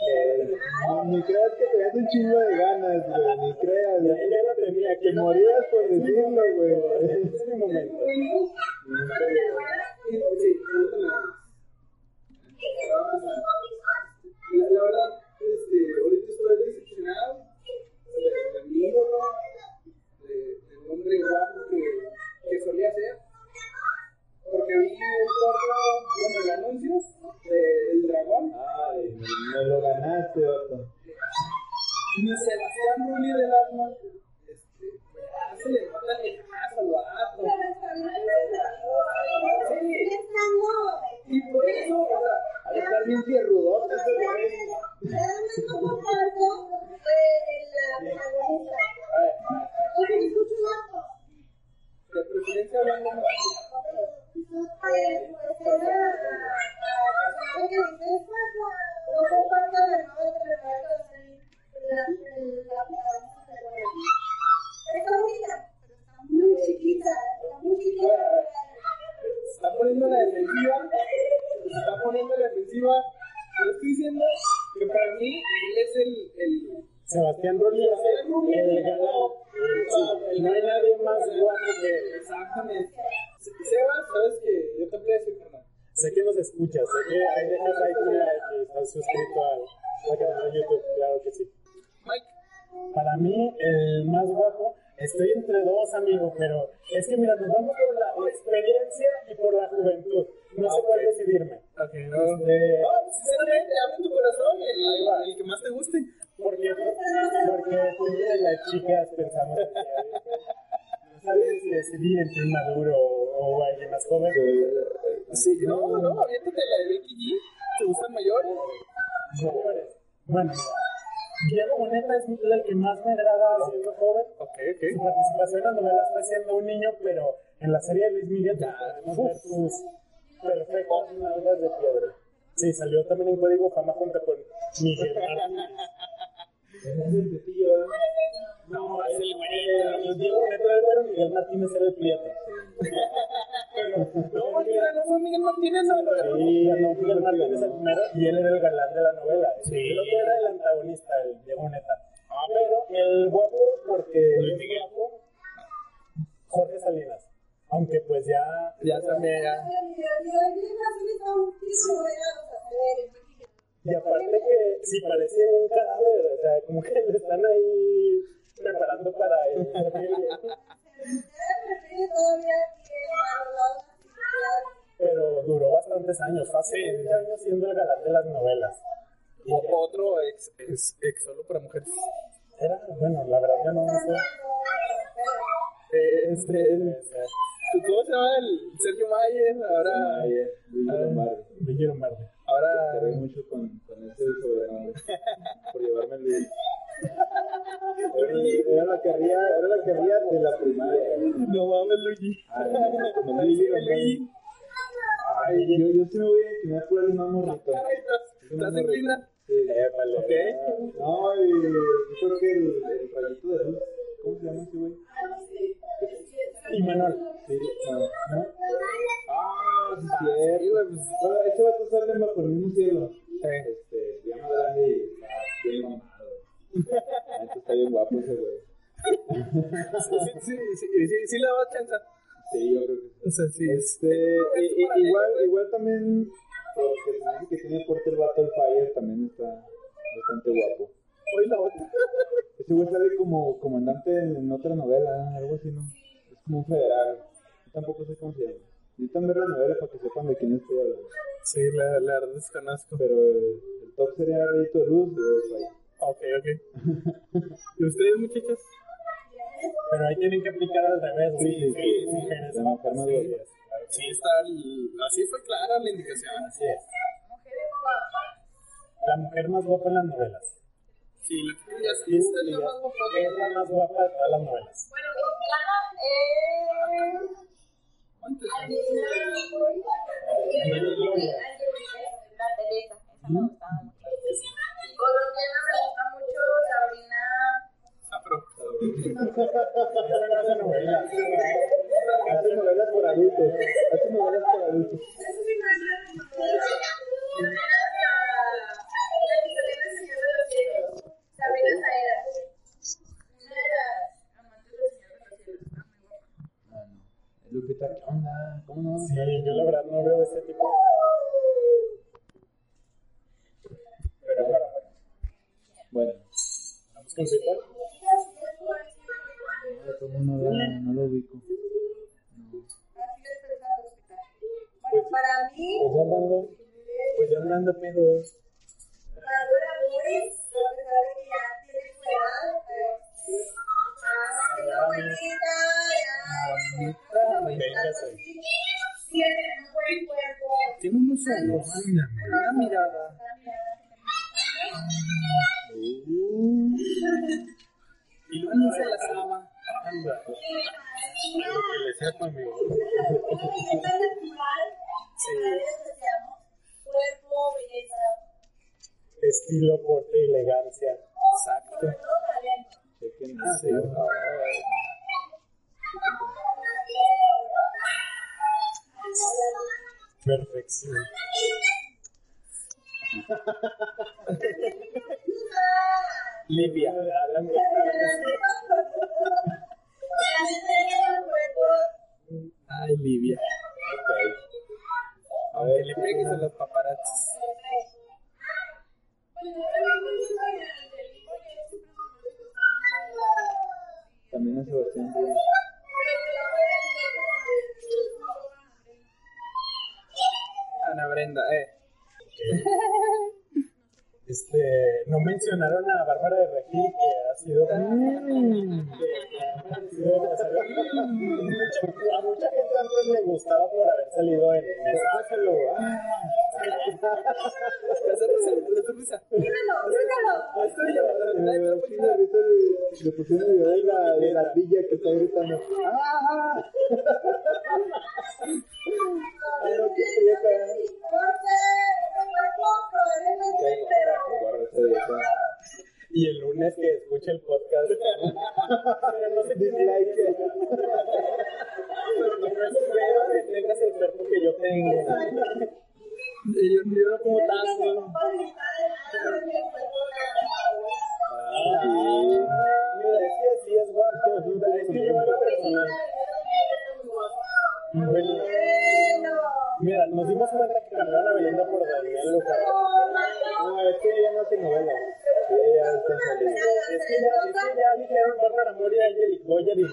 Eh, ni, ni creas que tenías un chingo de ganas, güey. Ni creas. Ya, ya la tenía, que morías por decirlo, güey. Es mi momento. Sí. La, la verdad, este, ahorita estoy decepcionado de, de mi ídolo, de, del hombre las novelas fue siendo un niño, pero en la serie de Luis Miguel ya ver sus perfectas nalgas de piedra. Sí, salió también en Código Fama junto con Miguel Martínez. Es el Pepillo. No, es el Diego Boneta era el güero, Miguel Martínez era el prieto. No, mira, no fue Miguel Martínez, no, no, Sí, Miguel Martínez el primero y él era el galán de la novela. El Ay, yo, yo sí me voy a inclinar por el más morrito. Ay, ¿Estás en clima? Sí. Épale. Ok. No, y yo creo que el, el rayito de luz, ¿cómo se llama ese güey? Y Manuel. Sí, no, ¿no? Ah, sí, Sí, cierto. güey, pues, Bueno, ese vato sale bajo el mismo cielo. eh, Este, ya más grande y está bien mamado. Está bien guapo ese güey. sí, sí, sí, sí, sí le daba chance. Sí, yo creo que sí. O sea, sí. Este, i- i- igual, igual también, porque se hace que tiene porte el vato el Fire, también está bastante guapo. Hoy la otra. Ese güey sale como comandante en otra novela, algo así, ¿no? Es como un federal. Yo tampoco sé cómo se llama. Necesitan ver la novela para que sepan de quién estoy hablando. Sí, la, la verdad desconozco. Pero el, el top sería Rayito de Luz y el Fire. Ok, ok. ¿Y ustedes, muchachos? Pero ahí tienen que aplicar al revés, Sí, sí, sí. mujeres. La mujer más Sí. Sí, está. el- así fue clara la indicación. Así es. Mujeres guapas. La mujer más guapa en las novelas. Sí, la que tú digas, Y esta es la más guapa. es la más guapa de todas las novelas. Bueno, mexicana es. La Teresa, esa me gustaba mucho. Colombiana hace novelas. Hace novelas por adultos. Hace novelas por adultos. Lupita, ¿qué onda? ¿Cómo no? Sí, yo la verdad no veo ese tipo de Pero bueno, Bueno, vamos con Twitter. No, ¿cómo no, la- no lo ubico? Bueno, para mí, Pues ya andando, pues ya andando pedos. Bárbara Boris, a pesar de que ya tiene su edad, eh, ah, es una abuelita, ya, Véngase. tiene un buen cuerpo. Tiene unos ojos. Una mirada. Y luego no se la saba. Anda. Algo que le sepa, amigo. Estilo, porte, elegancia. Exacto. Chequen sí. Perfección. Ay, Livia. Aunque le pegues a los paparazzis. También a Sebastián. Ana Brenda, eh. Este, no mencionaron a Bárbara de Regil, que ha sido. que- Mm. que ha sido- o sea, mucha- a mucha gente antes le gustaba por haber salido en. Ah. Ah, ahorita le, le pusieron el video de la, de la ardilla que está gritando. ¡Ah! ¡Ay, no, qué prieta! Y el lunes que escuche el podcast. Pero no sé qué Dislike. No espero que tengas el cuerpo que yo tengo. Yo, yo no como tanto. Mira, es que sí es guapo. Es que yo era personal. Mira, nos dimos cuenta que cambiaron a Belinda por Daniel Lucas. No, es que ella no hace novelas. Sí, ella está en. Es que ya, es que ya dijeron Bárbara Mori y Angelic Boyer y no,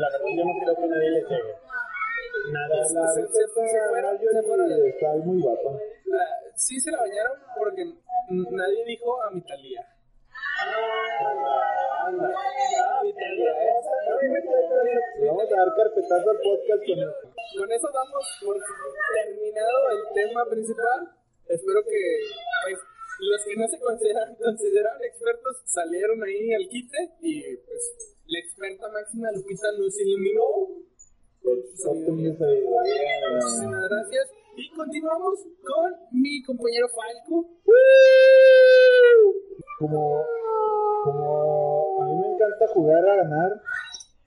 la verdad yo no creo que nadie le llegue. Nada, La la se- se- está muy guapa. Ah, sí se la bañaron porque nadie dijo a mi Talía. Vamos a dar carpetazo al podcast con no- con eso damos por terminado el tema principal. Espero que pues, los que no se consideran, consideraban expertos salieron ahí al quite y pues la experta máxima Lupita nos iluminó. Muchísimas gracias. Y continuamos con mi compañero Falco. Como, como a mí me encanta jugar a ganar,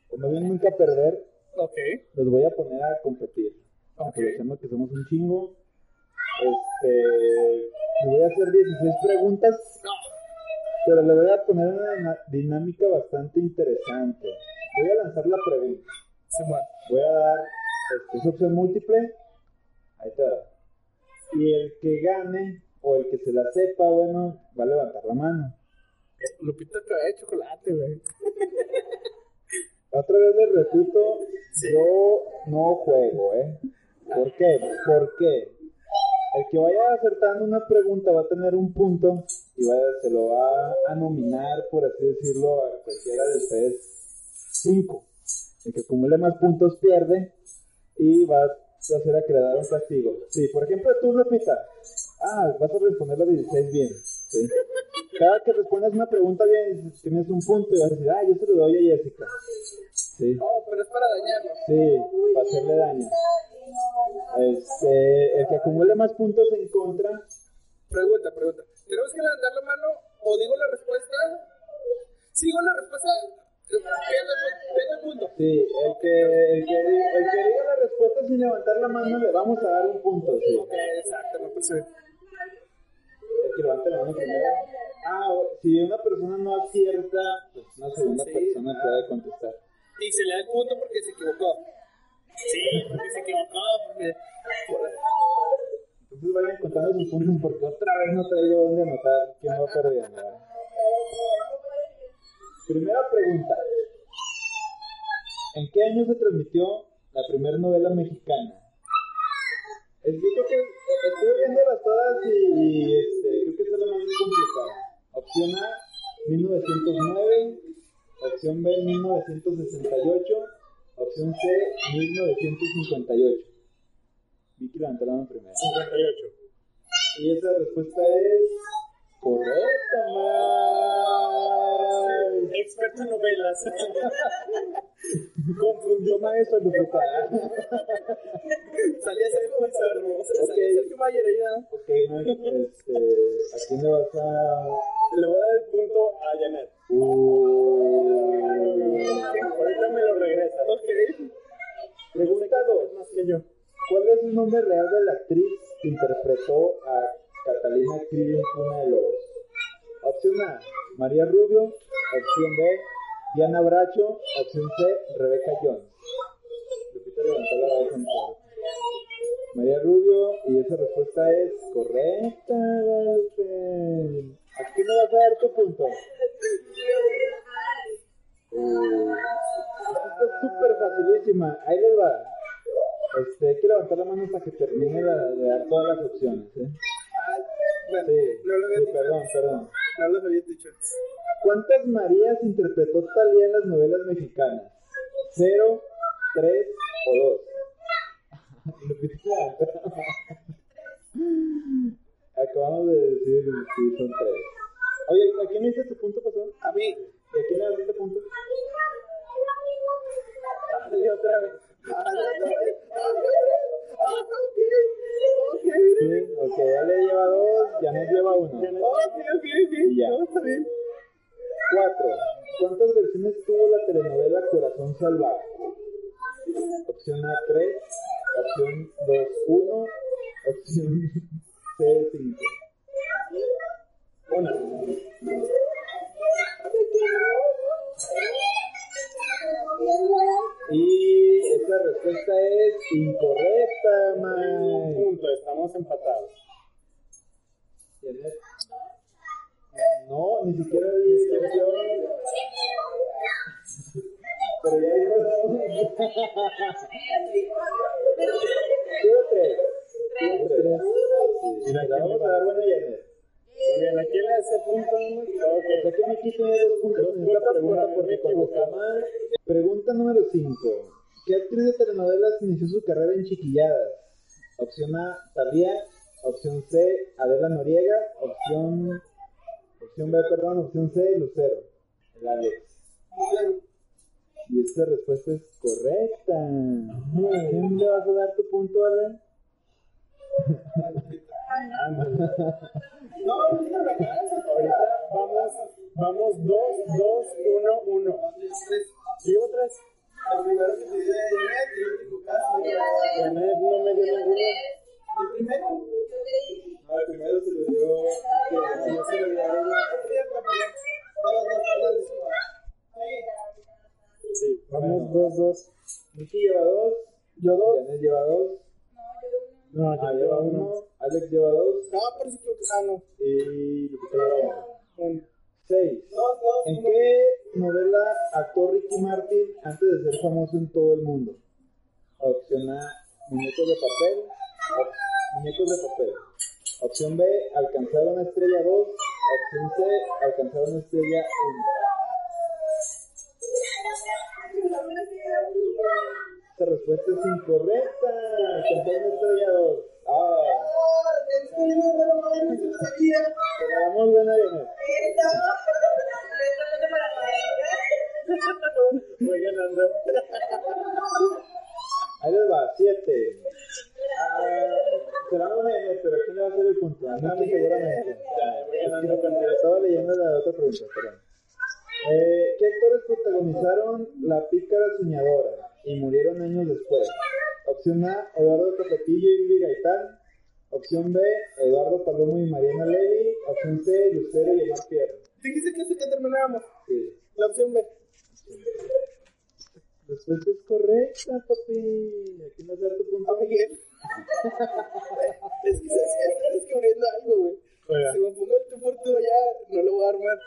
o más bien nunca perder, Ok. los voy a poner a competir. Aprovechando que somos un chingo. Este, les voy a hacer 16 preguntas, pero le voy a poner una dinámica bastante interesante. Voy a lanzar la pregunta. Voy a dar este, es opción múltiple. Ahí te va. Y el que gane o el que se la sepa, bueno, va a levantar la mano. Lupita cabeza de chocolate, güey. Otra vez les repito, yo no juego, ¿eh? ¿Por qué? ¿Por qué? El que vaya acertando una pregunta va a tener un punto y vaya, se lo va a nominar, por así decirlo, a cualquiera de ustedes cinco. El que acumule más puntos pierde y va a hacer acreedor un castigo. Sí, por ejemplo, tú, Lupita. Ah, vas a responder la 16 bien. ¿sí? Cada que respondas una pregunta bien, tienes un punto y vas a decir, ah, yo se lo doy a Jessica. Sí. Oh, pero es para dañarlo. Sí, para hacerle daño. Este, el que acumule más puntos en contra, Pregunta, pregunta. ¿Tenemos que levantar la mano o digo la respuesta? Si digo la respuesta, sí, el que, el, que, el que diga la respuesta sin levantar la mano le vamos a dar un punto, sí. Ok, exacto, parece bien. El que levante la mano primero. Ah, si una persona no acierta, pues una segunda Sí, persona ah. puede contestar. Y se le da el punto porque se equivocó. Sí, porque se equivocó, porque... Entonces vayan contando sus puntos porque otra vez no traigo dónde anotar quién va perdiendo. Primera pregunta. ¿En qué año se transmitió la primera novela mexicana? Es, yo creo que eh, estuve viéndolas todas y, este, creo que esta es la más complicada. Opción A, 1909. Opción B, 1968. Opción C, 1958. Vicky levantó la mano primero. 58. Y esa respuesta es correcta, Mike. Experto en novelas. Confundió maestro, Lupita. Salía Sergio Ok. salía Sergio Mayer ¿no? ok, este, ¿a quién le vas a...? Le voy a dar el punto a Janet. Uh, Ahorita me lo regresa. Ok. pregunta 2. más que yo. ¿Cuál es el nombre real de la actriz que interpretó a Catalina Krill en Cuna de Lobos. Opción A, María Rubio. Opción B, Diana Bracho. Opción C, Rebeca Jones. Lupita levantó la todo. María Rubio, y esa respuesta es correcta, Guadalupe. Aquí me vas a dar tu punto. Uh, esta está súper facilísima. Ahí les va. Este, hay que levantar la mano para que termine la- de dar todas las opciones. ¿eh? Ah, bueno, Sí, no lo sí, perdón, perdón. No lo había dicho. ¿Cuántas Marías interpretó Talía en las novelas mexicanas? ¿Cero, tres o dos? Acabamos de decir si son tres. Oye, ¿a quién le diste tu punto, pastor? A mí. ¿Y a quién le diste punto? Dale otra vez. Dale otra vez. Sí, ok, ya le lleva dos, ya nos lleva uno. Y ya. Cuatro. ¿Cuántas versiones tuvo la telenovela Corazón Salvaje? Opción A, 3. Opción 2, 1. Opción C, 5. Una. Y esta respuesta es 5. Ni siquiera di opción. Pero ya dijo. Tuvo tres. Tuvo tres. Mira, Le vamos a dar buena Janet. Muy bien, ¿a quién le hace punto? O Ok. sea que dos puntos en esta por pregunta contestó equivocado. mal. Pregunta número 5. ¿Qué actriz de telenovelas inició su carrera en chiquilladas? Opción A, Talía. Opción C, Adela Noriega. Opción, opción B, perdón. Opción C, Lucero. El Alex. Y esta respuesta es correcta. ¿A quién le vas a dar tu punto, Ale? No, no me alcanza. Ahorita vamos, vamos 2, 2, 1, 1. ¿Llevo tres? El primero que te dio de Janet y el último caso. Janet no me dio ninguno. ¿El primero? No, el primero se lo dio. Se lo dio dos. Sí, vamos 2, 2. Miki lleva dos. Yo dos. Janet lleva dos. No, Ah, ya lleva uno. Alex lleva dos. No, pero ah, no. Y. Uno. Seis. Dos, dos, ¿En qué novela actuó Ricky Martin antes de ser famoso en todo el mundo? Opción A, Muñecos de papel. Muñecos de papel. Opción B, Alcanzar una estrella 2. Opción C, Alcanzar una estrella 1. Esta respuesta es incorrecta. Alcanzar una estrella 2. Ah, te la damos buena, Janet. Voy ganando. Ahí les va, 7. Una Janet, pero ¿quién le va a hacer el punto? A mí seguramente. Estaba leyendo la otra pregunta, perdón. Eh, ¿Qué actores protagonizaron La Pícara Soñadora y murieron años después? Opción A, Eduardo Capetillo y Vivi Gaitán. Opción B, Eduardo Palomo y Mariana Levy. Opción C, Lucero y Omar Fierro. Dijiste que hasta que termináramos. Sí. La opción B. Respuesta es correcta, papi. Aquí da tu punto. Es que sabes que estoy descubriendo algo, güey. Si me pongo el tú por tú ya, no lo voy a armar.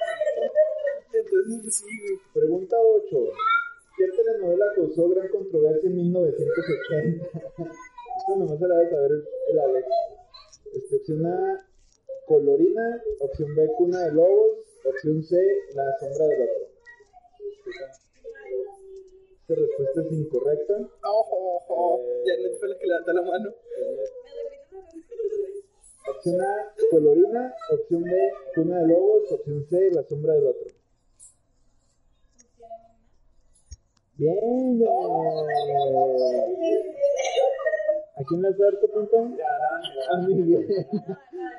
Entonces, pues sí, güey. Pregunta 8. ¿Qué telenovela causó gran controversia en 1980? Esto nomás se la debe saber el, el Alex. Este, opción A, Colorina. Opción B, Cuna de Lobos. Opción C, La Sombra del Otro. Esta respuesta es incorrecta. Oh, oh, oh. Janet fue la que levantó la mano. Opción A, Colorina. Opción B, Cuna de Lobos. Opción C, La Sombra del Otro. Bien, Janet. ¿A quién le has dado tu punto? A Miguel.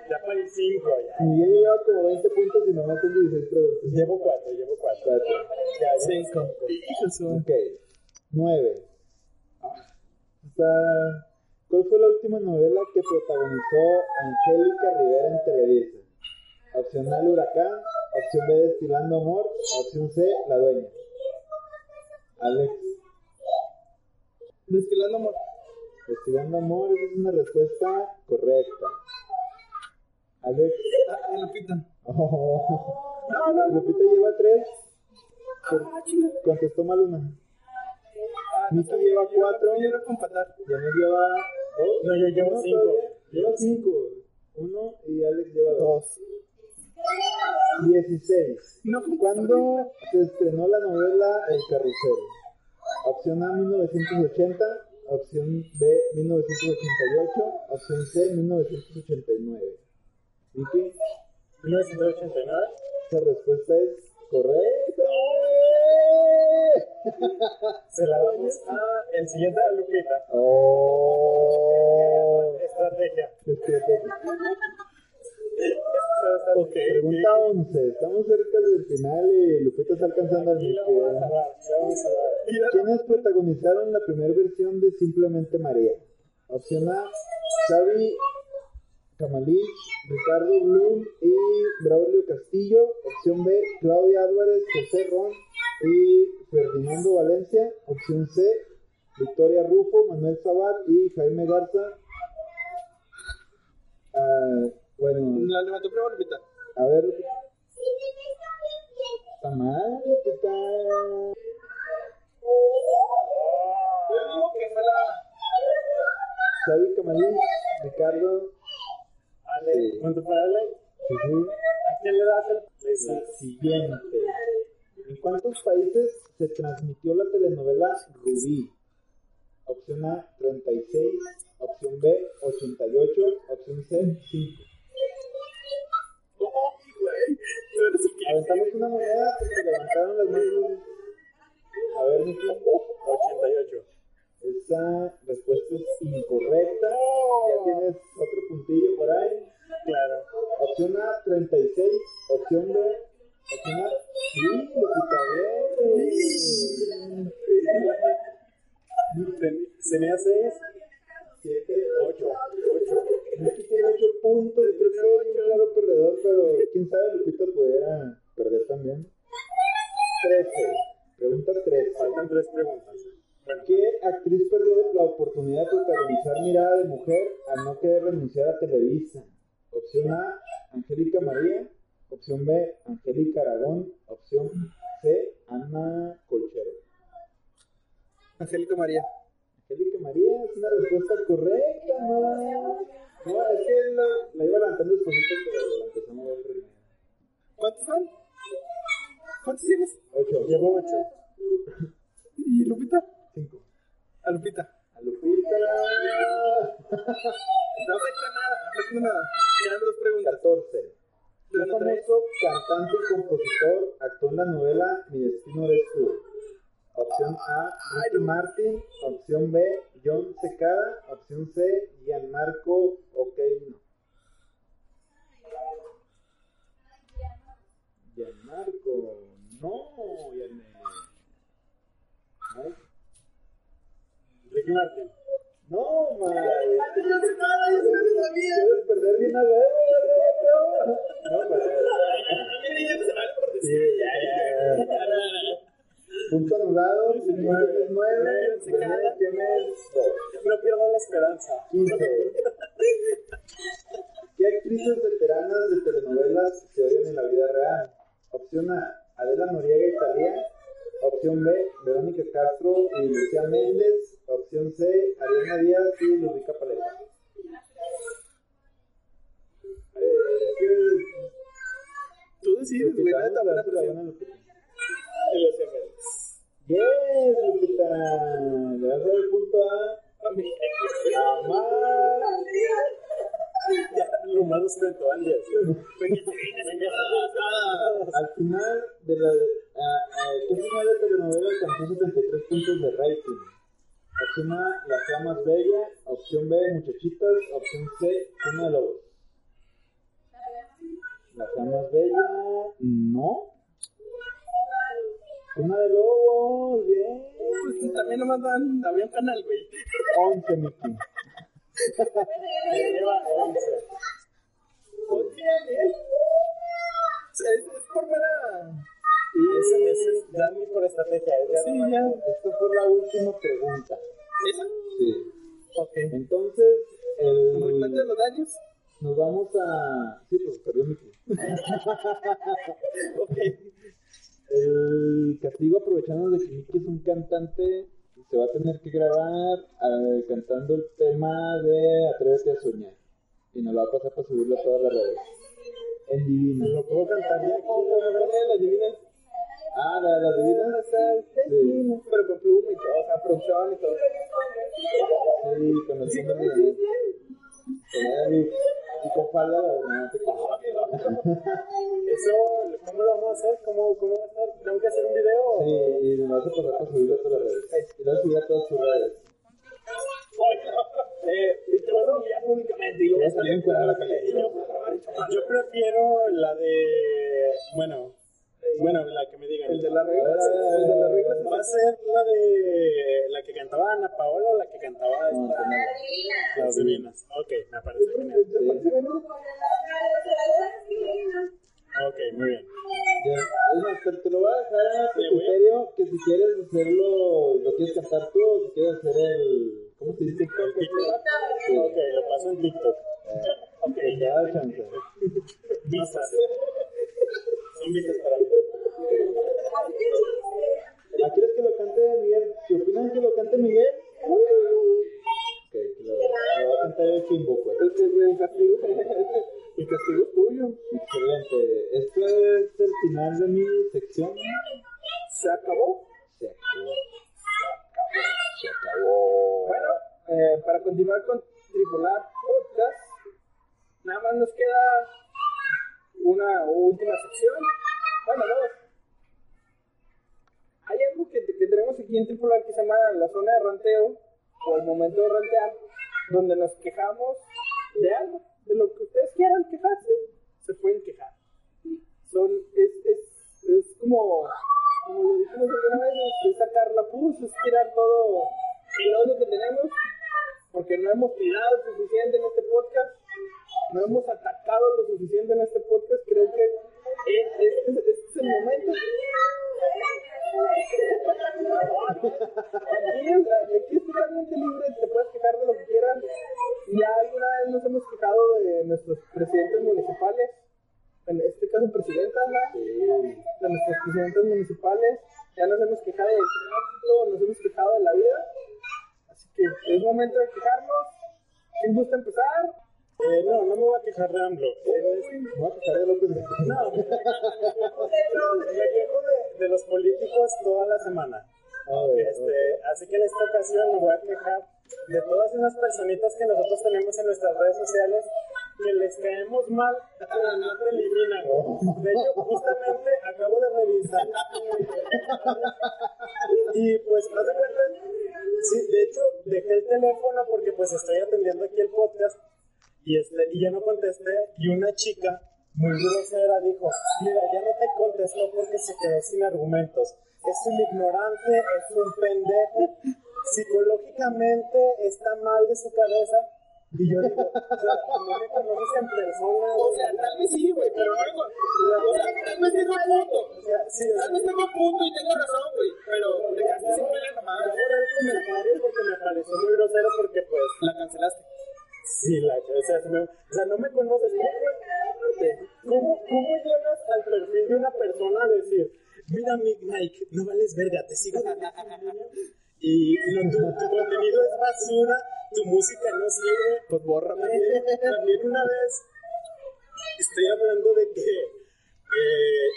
Ya para el 5, ya. Miguel lleva como 20 puntos y nomás son 16 preguntas. Llevo 4, llevo 4. Cuatro. Ya, ya. Cinco. Hijo su- Ok. 9. ¿Cuál fue la última novela que protagonizó Angélica Rivera en Televisa? Opción A, el huracán. Opción B, destilando amor. Opción C, la dueña. Alex, Destilando amor. Destilando amor esa es una respuesta correcta. Alex, Ah, Lupita. oh, No, no, no. Lupita lleva tres. Ah, chinga. Contestó mal una. Ah, no Miki lleva cuatro. Yo era compatar. Ya nos lleva dos. No, yo llevo cinco. todavía. Lleva cinco. Uno y Alex lleva dos. 16. No, ¿Cuándo se estrenó la novela El Carrusel? Opción A 1980, opción B 1988, opción C 1989. Vicky, 1989. esa respuesta es correcta. Se la damos a el siguiente a Lupita. Oh. Estrategia. Ok, pregunta 11. Estamos cerca del final y Lupita está alcanzando cerrar. ¿Quiénes protagonizaron la primera versión de Simplemente María? Opción A, Xavi Camalich, Ricardo Blum y Braulio Castillo. Opción B, Claudia Álvarez, José Ron y Ferdinando Valencia. Opción C, Victoria Rufo, Manuel Sabat y Jaime Garza. Ah, bueno, La levantó primero Lupita. a ver. Está mal, Lupita. Yo digo que fue la. Xavi Camalín, Ricardo. Ale, Sí. ¿cuánto para Ale? Sí, sí. ¿A quién le das el La siguiente. ¿En cuántos países se transmitió la telenovela Rubí? Opción A, 36. Opción B, 88. Opción C, 5. Aventamos una moneda porque levantaron las manos. A ver, Miki. 88. Esa respuesta es incorrecta. Ya tienes otro puntillo por ahí. Claro. Opción A, 36. Opción B, opción A. Sí, Lupita, bien. Tenía 6, 7, 8. 8. Miki tiene 8 puntos. Creo que es un claro perdedor, pero quién sabe, Lupita pudiera perder también. 13. Pregunta 13. Faltan 3 preguntas. Bueno, ¿Qué actriz perdió la oportunidad de protagonizar Mirada de Mujer al no querer renunciar a Televisa? Opción A, Angélica María. Opción B, Angélica Aragón. Opción C, Ana Colchero. Angélica María. Angélica María es una respuesta correcta, no. No, es que la, la iba levantando despacito, pero la empezamos a ver primero. ¿Cuántos son? ¿Cuántos tienes? 8. llevo 8. ¿Y Lupita? 5. A Lupita. A Lupita. No afecta nada, no afecta nada. Quedan dos preguntas. 14. ¿Qué Bueno, tres. famoso cantante y compositor actuó en la novela Mi destino eres tú? Opción A, Ricky Martin. Opción B, John Secada. Opción C, Gianmarco Oqueino. Gianmarco. No. Ay, Ricky Martin. No, madre. Yo sé nada, yo no sabía. Quieres perder bien a huevo. No, madre. Sí, ya, ya, ya. Punto anulado, si no tienes nueve, si no tienes dos. No pierdo la esperanza. 15. ¿Qué actrices veteranas de telenovelas se odian en la vida real? Opción A, Adela Noriega y Talía. Opción B, Verónica Castro y Lucía Méndez. Opción C, Ariana Díaz y Ludovica Paleta. Eh, ¿qué- Tú decides, güey, Lupita, neta, vamos a buena darte buena, Lupita. Los. Le vas a dar el punto a Amar. Lo más respeto, Andrés. Al final de la. ah, ah, ¿Qué final de telenovela alcanzó 73 puntos de rating? Opción A, La Sea Más Bella. Opción B, Muchachitas. Opción C, Cuna de Lobos. La Sea Más Bella. No. Una de lobos, bien. Pues también nomás dan, había un canal, güey. 11, Miki. Es, por mera. Y ese, es ya por estrategia. Es sí, ya. Esta fue la última pregunta. ¿Esa? Sí. Ok. Entonces, el. De los daños? Nos vamos a. Sí, pues perdió mi Ok. El castigo, aprovechando de que Miki es un cantante, se va a tener que grabar eh, cantando el tema de Atrévete a soñar. Y nos lo va a pasar para subirlo a todas las redes. En Divina. Lo puedo cantar ya aquí. las divinas. Ah, la de las divinas. Sí, Pero con pluma y todo, o sea, producción y todo. sí, con el fondo de con él y con falda, te Eso, ¿cómo lo vamos a hacer? ¿Cómo, cómo va a estar? ¿Tengo que hacer un video? Sí, y vas a pasar para subirlo a todas las redes. Y lo vas a subir a todas tus redes. Eh, te vas a enviar. Y yo- Yo prefiero la de. Bueno, bueno, la que me digan. El de. El las reglas. ¿Va a ser la de. la que cantaba Ana Paola o la que cantaba No, esta? no. Las divinas. Ok, me parece genial. ¿Te parece bien? Ok, muy bien. Ya, es más, te, te lo voy a dejar a tu Sí, criterio que si quieres hacerlo, lo quieres cantar tú o si quieres hacer el. ¿Cómo se dice? TikTok. Ok, lo paso en TikTok. Ok, Ya chance. Para mí. ¿Ah, ¿Quieres que lo cante Miguel? ¿Qué opinan que lo cante Miguel? Ok, que lo, lo va a cantar el Kimbo, pues. El castigo, el castigo es tuyo. Excelente. Esto es el final de mi sección. Se acabó. Se acabó. Se acabó. Bueno, eh, para continuar con Tripolar Podcast, nada más nos queda una última sección. Bueno, dos. Hay algo que, que tenemos aquí en Tripolar que se llama la zona de ranteo, o el momento de rantear, donde nos quejamos de algo, de lo que ustedes quieran quejarse, se pueden quejar. Son, es, es, es como, como lo dijimos alguna vez, es sacar la pus, es tirar todo el odio que tenemos, porque no hemos tirado suficiente en este podcast, no hemos atacado lo suficiente en este podcast, creo que es- este, es- este es el momento. Aquí es, aquí es totalmente libre, te puedes quejar de lo que quieras. Ya alguna vez nos hemos quejado de nuestros presidentes municipales, en este caso presidentas, ¿no? de nuestros presidentes municipales, ya nos hemos quejado del tránsito, nos hemos quejado de la vida. Así que es momento de quejarnos. ¿Quién gusta empezar? Eh, no, no me voy a quejar de AMLO. Este- Me voy a quejar de López Gatel. No, me quejo de, de los políticos toda la semana. A ver, Este, así que en esta ocasión me voy a quejar de todas esas personitas que nosotros tenemos en nuestras redes sociales que les caemos mal, pero no te eliminan. De hecho, justamente acabo de revisar. Y pues, haz de cuenta, sí, de hecho, dejé el teléfono porque pues estoy atendiendo aquí el podcast y, este, y ya no contesté y una chica muy grosera dijo, mira, ya no te contestó porque se quedó sin argumentos. Es un ignorante, es un pendejo, psicológicamente está mal de su cabeza. Y yo digo, o sea, no me conoces en persona. O sea, tal vez sí, güey, pero luego. O sea, tal vez tengo punto. O sea, sí, Tal vez tengo punto y tengo razón, güey. Pero le quedaste sin pena nomás. yo borré el comentario porque me pareció muy grosero porque pues La cancelaste. Sí, la, o, sea, se me- o sea, no me conoces. ¿Cómo, ¿Cómo llegas al perfil de una persona a decir, mira, mi Mike, no vales verga, te sigo y no, tu, tu contenido es basura, tu música no sirve? Pues bórrame. También, también una vez estoy hablando de que eh,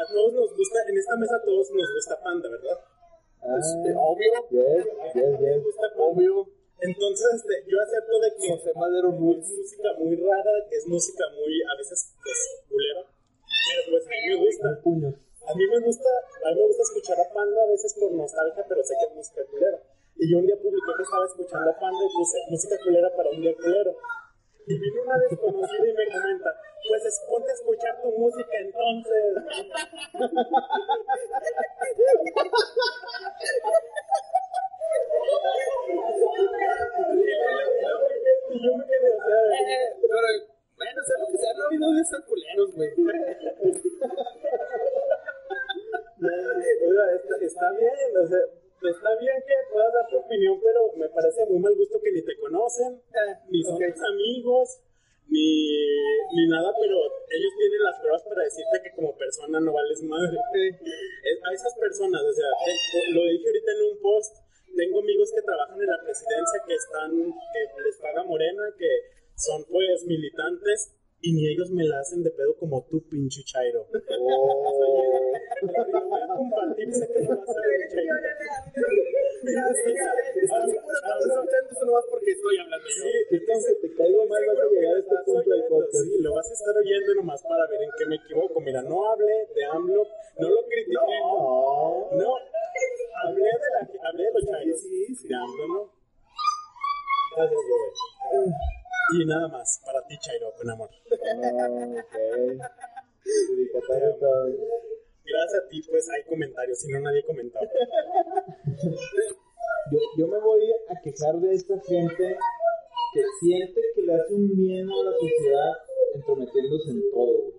a todos nos gusta, en esta mesa a todos nos gusta Panda, ¿verdad? Ah, Obvio. yes, yes, yes. Gusta. Obvio. Entonces, este, yo acepto de que José Madero es música muy rara, que es música muy, a veces, pues, culera. Pero pues a mí me gusta. A mí me gusta, a mí me gusta escuchar a Panda a veces por nostalgia, pero sé que es música culera. Y yo un día publiqué que estaba escuchando a Panda y puse música culera para un día culero. Y vino una desconocida y me comenta, pues es, ponte a escuchar tu música entonces. Eh, Pero, bueno, sea lo que sea, no ha habido de estos culeros, güey. Está, bien, está bien que puedas dar tu opinión, pero me parece muy mal gusto que ni te conocen, Eh, ni son amigos, ni, ni nada, pero ellos tienen las pruebas para decirte que como persona no vales madre. A esas personas, o sea, lo dije ahorita en un post, tengo amigos que trabajan en la presidencia que están, que les paga Morena, que son pues militantes y ni ellos me la hacen de pedo como tú, pinche Chairo. Oh. Voy a compartir, sé que no vas a ver, Chairo. Estás escuchando eso nomás porque estoy hablando yo. Sí, que aunque te caigo mal vas a llegar a este punto del podcast. sí, lo vas a estar oyendo nomás para ver en qué me equivoco. Mira, no hablé de AMLO, no lo critiqué. No. No, hablé de, la, hablé de los chairos. Sí, sí. De AMLO, ¿no? Gracias, Joey. Y nada más, para ti, Chairo, con amor. Ok. Dedicatoria todo. Gracias a ti, pues hay comentarios, si no nadie comentaba. Yo, yo me voy a quejar de esta gente que siente que le hace un bien a la sociedad entrometiéndose en todo.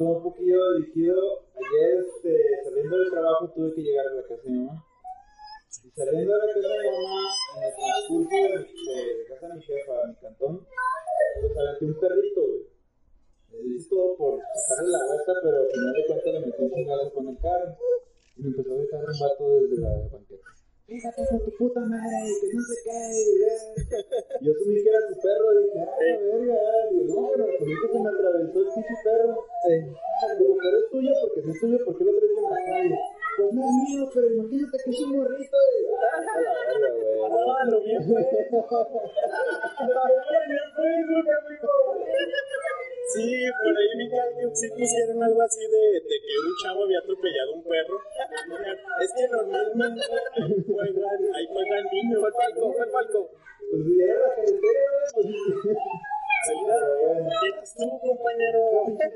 va un poquillo dirigido. Ayer, este, saliendo del trabajo, tuve que llegar a la casa de. Y saliendo de la casa de mi mamá, en el transcurso de, casa de mi jefa, mi cantón, pues aventé un perrito, güey. Le hice todo por sacarle la vuelta, pero al final de cuentas le metí un chingazo con el carro. Y me empezó a gritar un vato desde la banqueta. Fíjate con tu puta madre, que no sé qué. y Yo asumí que era tu perro y dije, ah, la verga. Digo, no, pero asumí que se me atravesó el pinche perro. Ah, Digo, pero es tuyo porque si es tuyo, ¿por qué lo traes en la calle? Pues no es mío, pero imagínate que es un morrito. Y, ah, lo vi en Facebook. Lo vi en Facebook, amigo. Sí, por ahí vi que alguien sí pusieron algo así de, de que un chavo había atropellado a un perro. Es que normalmente ahí juegan, ahí juegan niños. Fue el Falco, fue el Falco. Pues la carretera, güey, pues. ¿Qué eres tú, compañero? Que,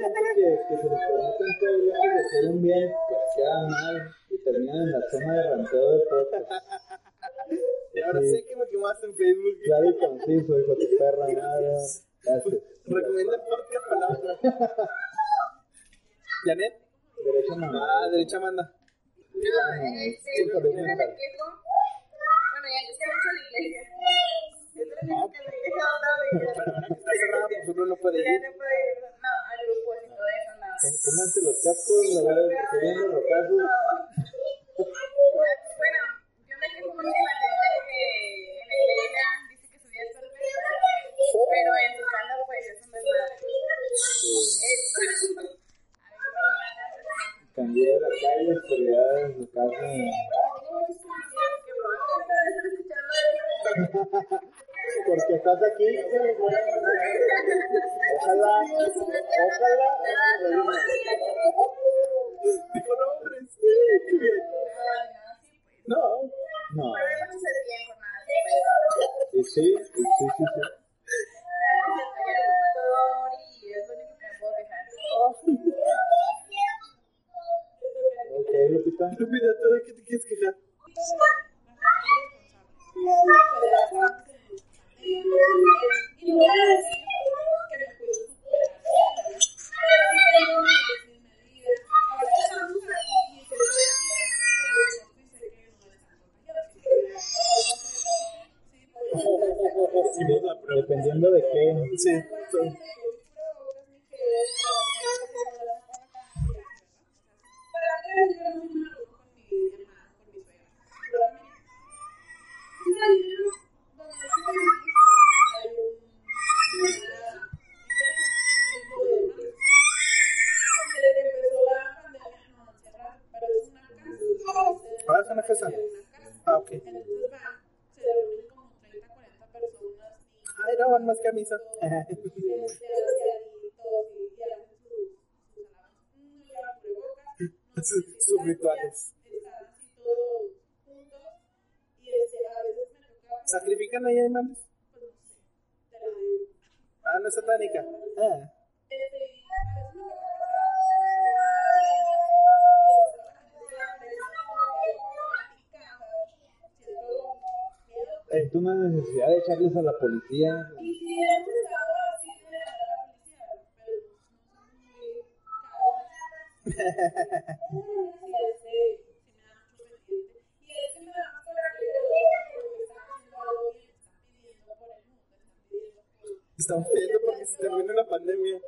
se les prometen todo el de hacer un bien, pues quedan mal y terminan en la zona de ranteo del podcast. Y ahora Sí. sé que me quemaste en Facebook. Claro y conciso, hijo de tu perra. Gracias. Recomienda podcast para la otra. ¿Janet? Derecha mano. Ah, derecha manda. Este, yo me quejo. Bueno, ya que mucho la iglesia. Es lo único que me está cerrada, pues uno no puede Ya no ir, no, y todo eso, no. Pónganse los cascos, la verdad, los. Bueno, yo me quejo mucho de la gente que en dice que su vida es perfecta, pero en su casa pues es un desmadre. Eso. Cambié de la calle, autoridades, su casa. Tengo muchos conocidos que probablemente deben estar escuchando esto. Porque estás aquí. Ojalá, ojalá. Qué bien. No. No, y sí, y sí, sí, sí. Doctor, y es lo único que me puedo quejar. Ok, Lupita. Lupita, ¿tú de qué te quieres quejar? Y voy a decir que me cuido Pero sí tengo mis medidas. Ahora estamos aquí y se lo decía que sé que no. Dependiendo de qué. Sí. Para que yo no me con mi hermana, con mi suegra. Ah, es una casa. Ah, ok. Entonces van, se reúnen como 30, 40 personas y Ay, no, van más que a misa. este, asiaditos y y hacen sus sus alabanzas. No llevan cubrebocas, no Sus- tienen sus distancia, rituales. Están así todos juntos y este, a veces me toca, pues, ¿Sacrifican ahí animales? pues no. Ah, no es satánica. Ah. una necesidad de echarles a la policía. Estamos pidiendo porque se termine la pandemia.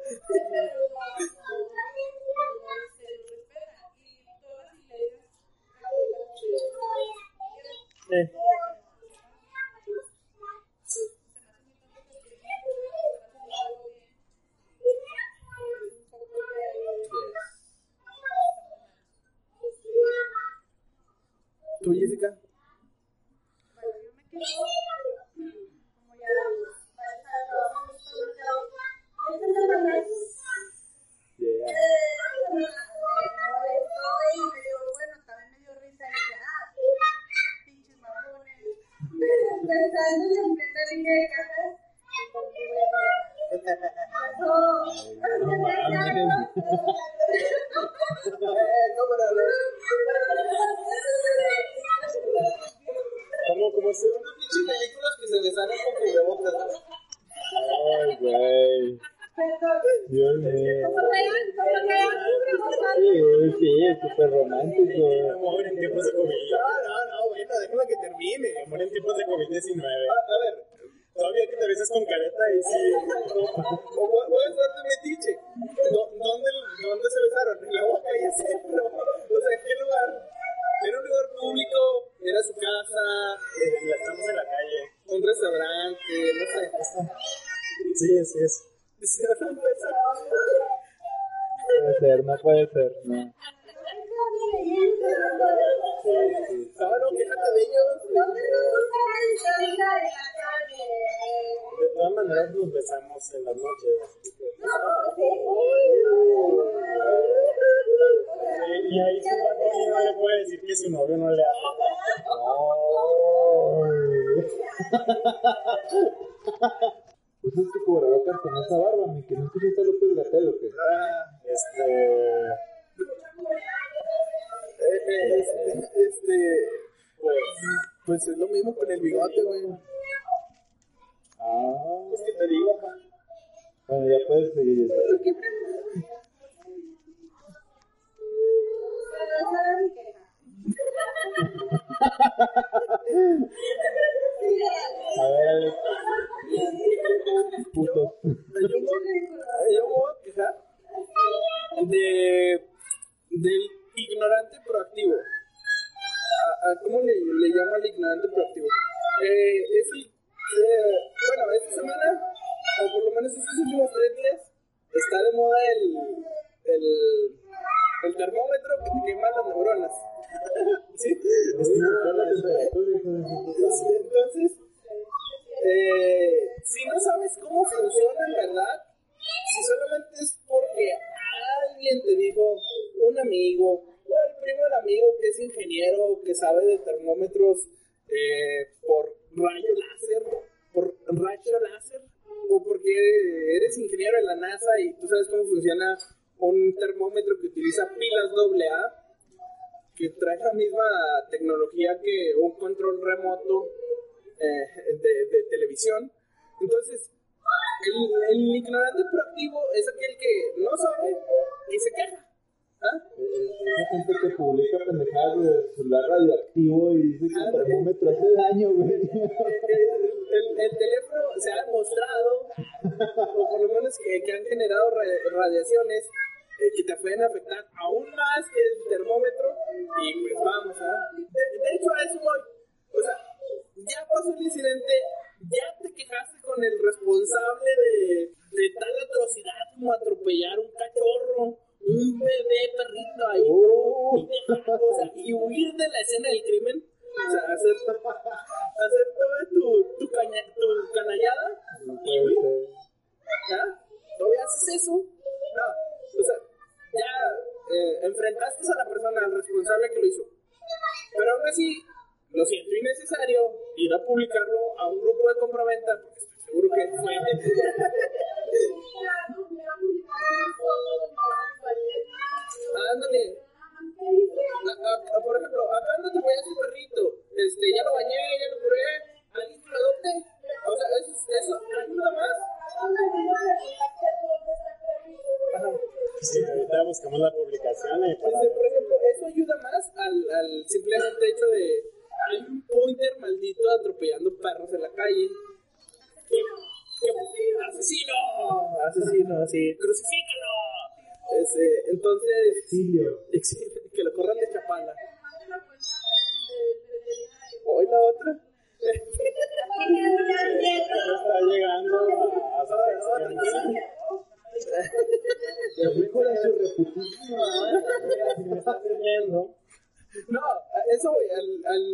Eso voy, al, al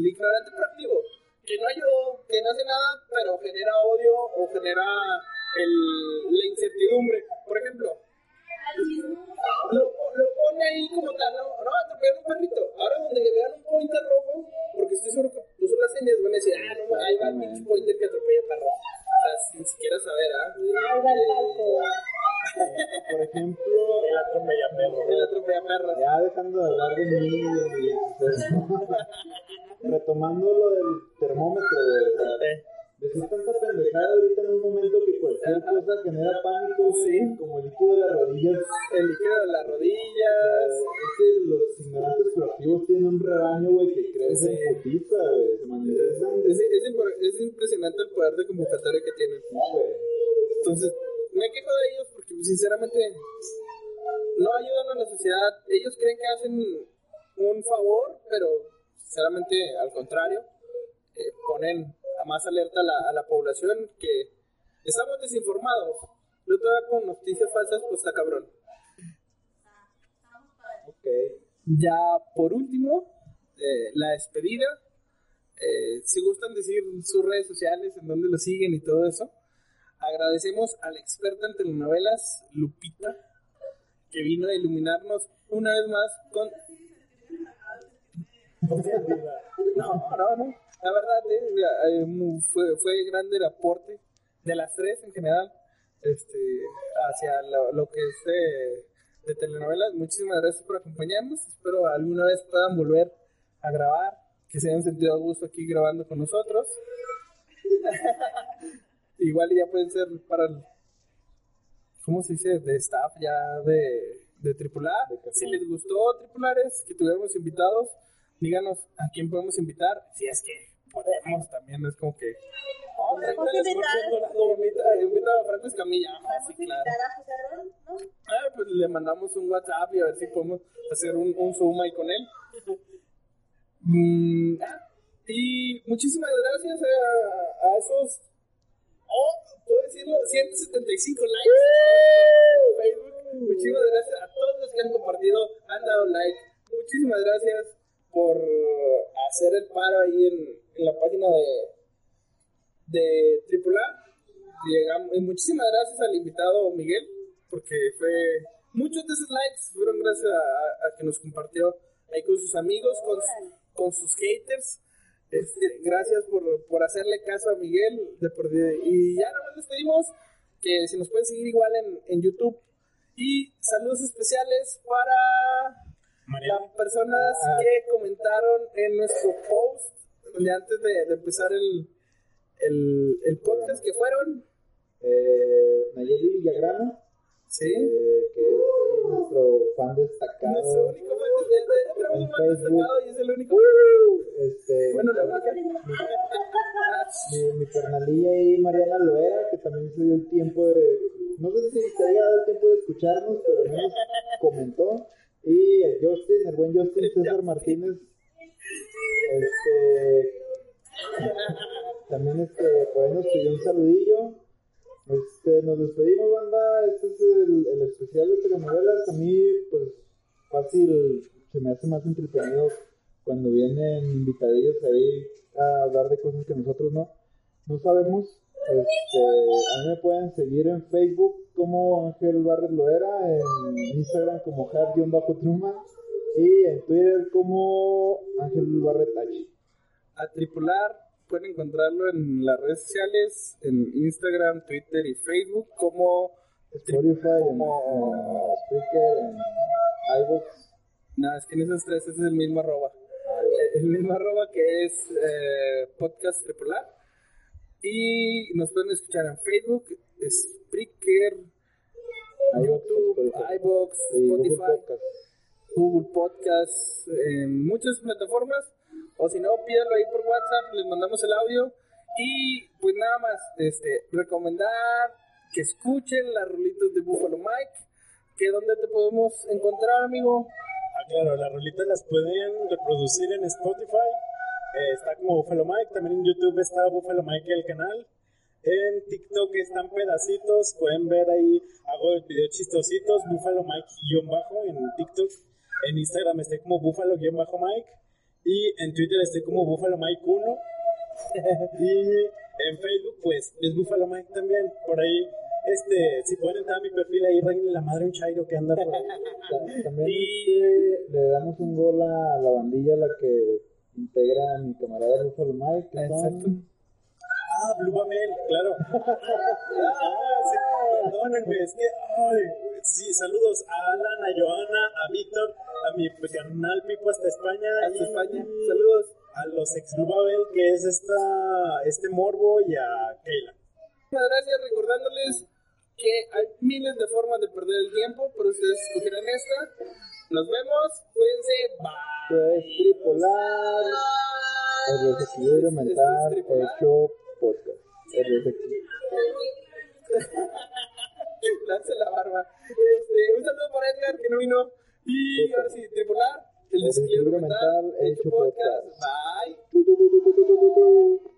ignorante proactivo, que no ayudó, que no hace nada, pero genera odio o genera el, la incertidumbre. Por ejemplo, lo, lo pone ahí como tal, no, no, atropellaron un perrito. Ahora donde le vean un pointer rojo, porque estoy seguro que puso las señas, van a decir, ah, no, ahí va el pinche pointer que atropella perros. O sea, sin siquiera saber, ¿ah? Por ejemplo, el atropella perro. El atropella perros. ya dejando de hablar de mí y retomando lo del termómetro, güey. Decir tanta pendejada ahorita en un momento que cualquier cosa genera pánico, Sí. como el líquido de las rodillas. El líquido de las rodillas. Es que los ignorantes proactivos tienen un rebaño, güey, que crece en putiza, güey. Se manifiestan. Es, es impresionante el poder de convocatoria que tienen. Sí, güey. Entonces, me quejo de ellos porque sinceramente no ayudan a la sociedad. Ellos creen que hacen un favor, pero sinceramente al contrario, eh, ponen a más alerta a la, a la población que estamos desinformados. Lo todavía con noticias falsas, pues está cabrón. Ok. Ya por último, eh, la despedida. Eh, si gustan decir sus redes sociales, en donde lo siguen y todo eso. Agradecemos a la experta en telenovelas, Lupita, que vino a iluminarnos una vez más con... No, no, no. La verdad, eh, eh, fue, fue grande el aporte de las tres en general este, hacia lo, lo que es de, de telenovelas. Muchísimas gracias por acompañarnos. Espero alguna vez puedan volver a grabar, que se hayan sentido a gusto aquí grabando con nosotros. Igual ya pueden ser para el, ¿cómo se dice? De staff ya de, de cajón. Si les gustó Tripulares, que tuviéramos invitados, díganos a quién podemos invitar. Si es que podemos también, es como que... Oh, invitar. cierto, Invita, invita a Franco Escamilla. Ah, Vamos a claro. invitar a José Ron, ¿no? Ah, pues le mandamos un WhatsApp y a ver si podemos hacer un, un Zoom ahí con él. Mm, ah, y muchísimas gracias a, a esos, puedo decirlo, 175 likes en Facebook. Muchísimas gracias a todos los que han compartido, han dado like. Muchísimas gracias por hacer el paro ahí en, en la página de, de AAA. Llegamos, y muchísimas gracias al invitado Miguel, porque fue muchos de esos likes fueron gracias a, a que nos compartió ahí con sus amigos, con, con sus haters. Este, gracias por, por hacerle caso a Miguel. de. Y ya nos despedimos. Que si nos pueden seguir igual en, en YouTube. Y saludos especiales para las personas Ah. que comentaron en nuestro post de antes de, de empezar el, el, el podcast que fueron. Eh, Nayeli Villagrana, Sí. eh, que es nuestro fan destacado. Nuestro único fan Facebook. destacado y es el único. Este, Bueno, la única. mi, mi carnalilla ahí, Mariana Loera, que también se dio el tiempo de. No sé si se haya dado el tiempo de escucharnos, pero al menos comentó. Y el Justin, el buen Justin César Martínez, este. También este, por ahí nos pidió un saludillo. Este, nos despedimos, banda. Este es el, especial de telenovelas. A mí, pues, fácil, se me hace más entretenido cuando vienen invitadillos ahí a hablar de cosas que nosotros no, no sabemos. Este, a mí me pueden seguir en Facebook como Ángel Barres Loera, en Instagram como Hard-Truma y en Twitter como Ángel Barret H. A tripular pueden encontrarlo en las redes sociales, en Instagram, Twitter y Facebook como Spotify, Como- en Spreaker, en iVoox. No, es que en esos tres es el mismo arroba. Eh, El mismo arroba que es eh, podcast tripular. Y nos pueden escuchar en Facebook, Spreaker, YouTube, Spotify. iBox, y Google Spotify, Podcast. Google Podcast, en muchas plataformas. O si no, pídalo ahí por WhatsApp, les mandamos el audio Y pues nada más, este, recomendar que escuchen las rolitas de Buffalo Mike. Que dónde te podemos encontrar, amigo. Ah, claro, las rolitas las pueden reproducir en Spotify. Eh, está como Buffalo Mike. También en YouTube está Buffalo Mike el canal. En TikTok están pedacitos. Pueden ver ahí, hago videos chistositos. Buffalo Mike-bajo en TikTok. En Instagram estoy como Buffalo-Mike. Y en Twitter estoy como Buffalo Mike 1. y en Facebook, pues, es Buffalo Mike también. Por ahí, este, si pueden entrar a mi perfil ahí, reine la madre un chairo que anda por ahí. Ta- También este, le damos un gol a la bandilla a la que integra a mi camarada Buffalo Mike. que son- Exacto. Ah, Blue Babel, claro. Ah, sí, perdónenme, es que, ay, sí, saludos a Alan, a Joana, a Víctor, a mi canal Pipo hasta España. Hasta y España. Saludos. A los ex Blue Babel, que es esta, este Morbo, y a Keila. Muchas gracias, recordándoles que hay miles de formas de perder el tiempo, pero ustedes escogieron esta. Nos vemos, cuídense, bye. que es tripolar, el desequilibrio mental hecho podcast. Lanza la barba. Este, un saludo para Edgar, que no vino. Y ahora sí, tripular, el desequilibrio mental, mental hecho podcast. podcast. Bye.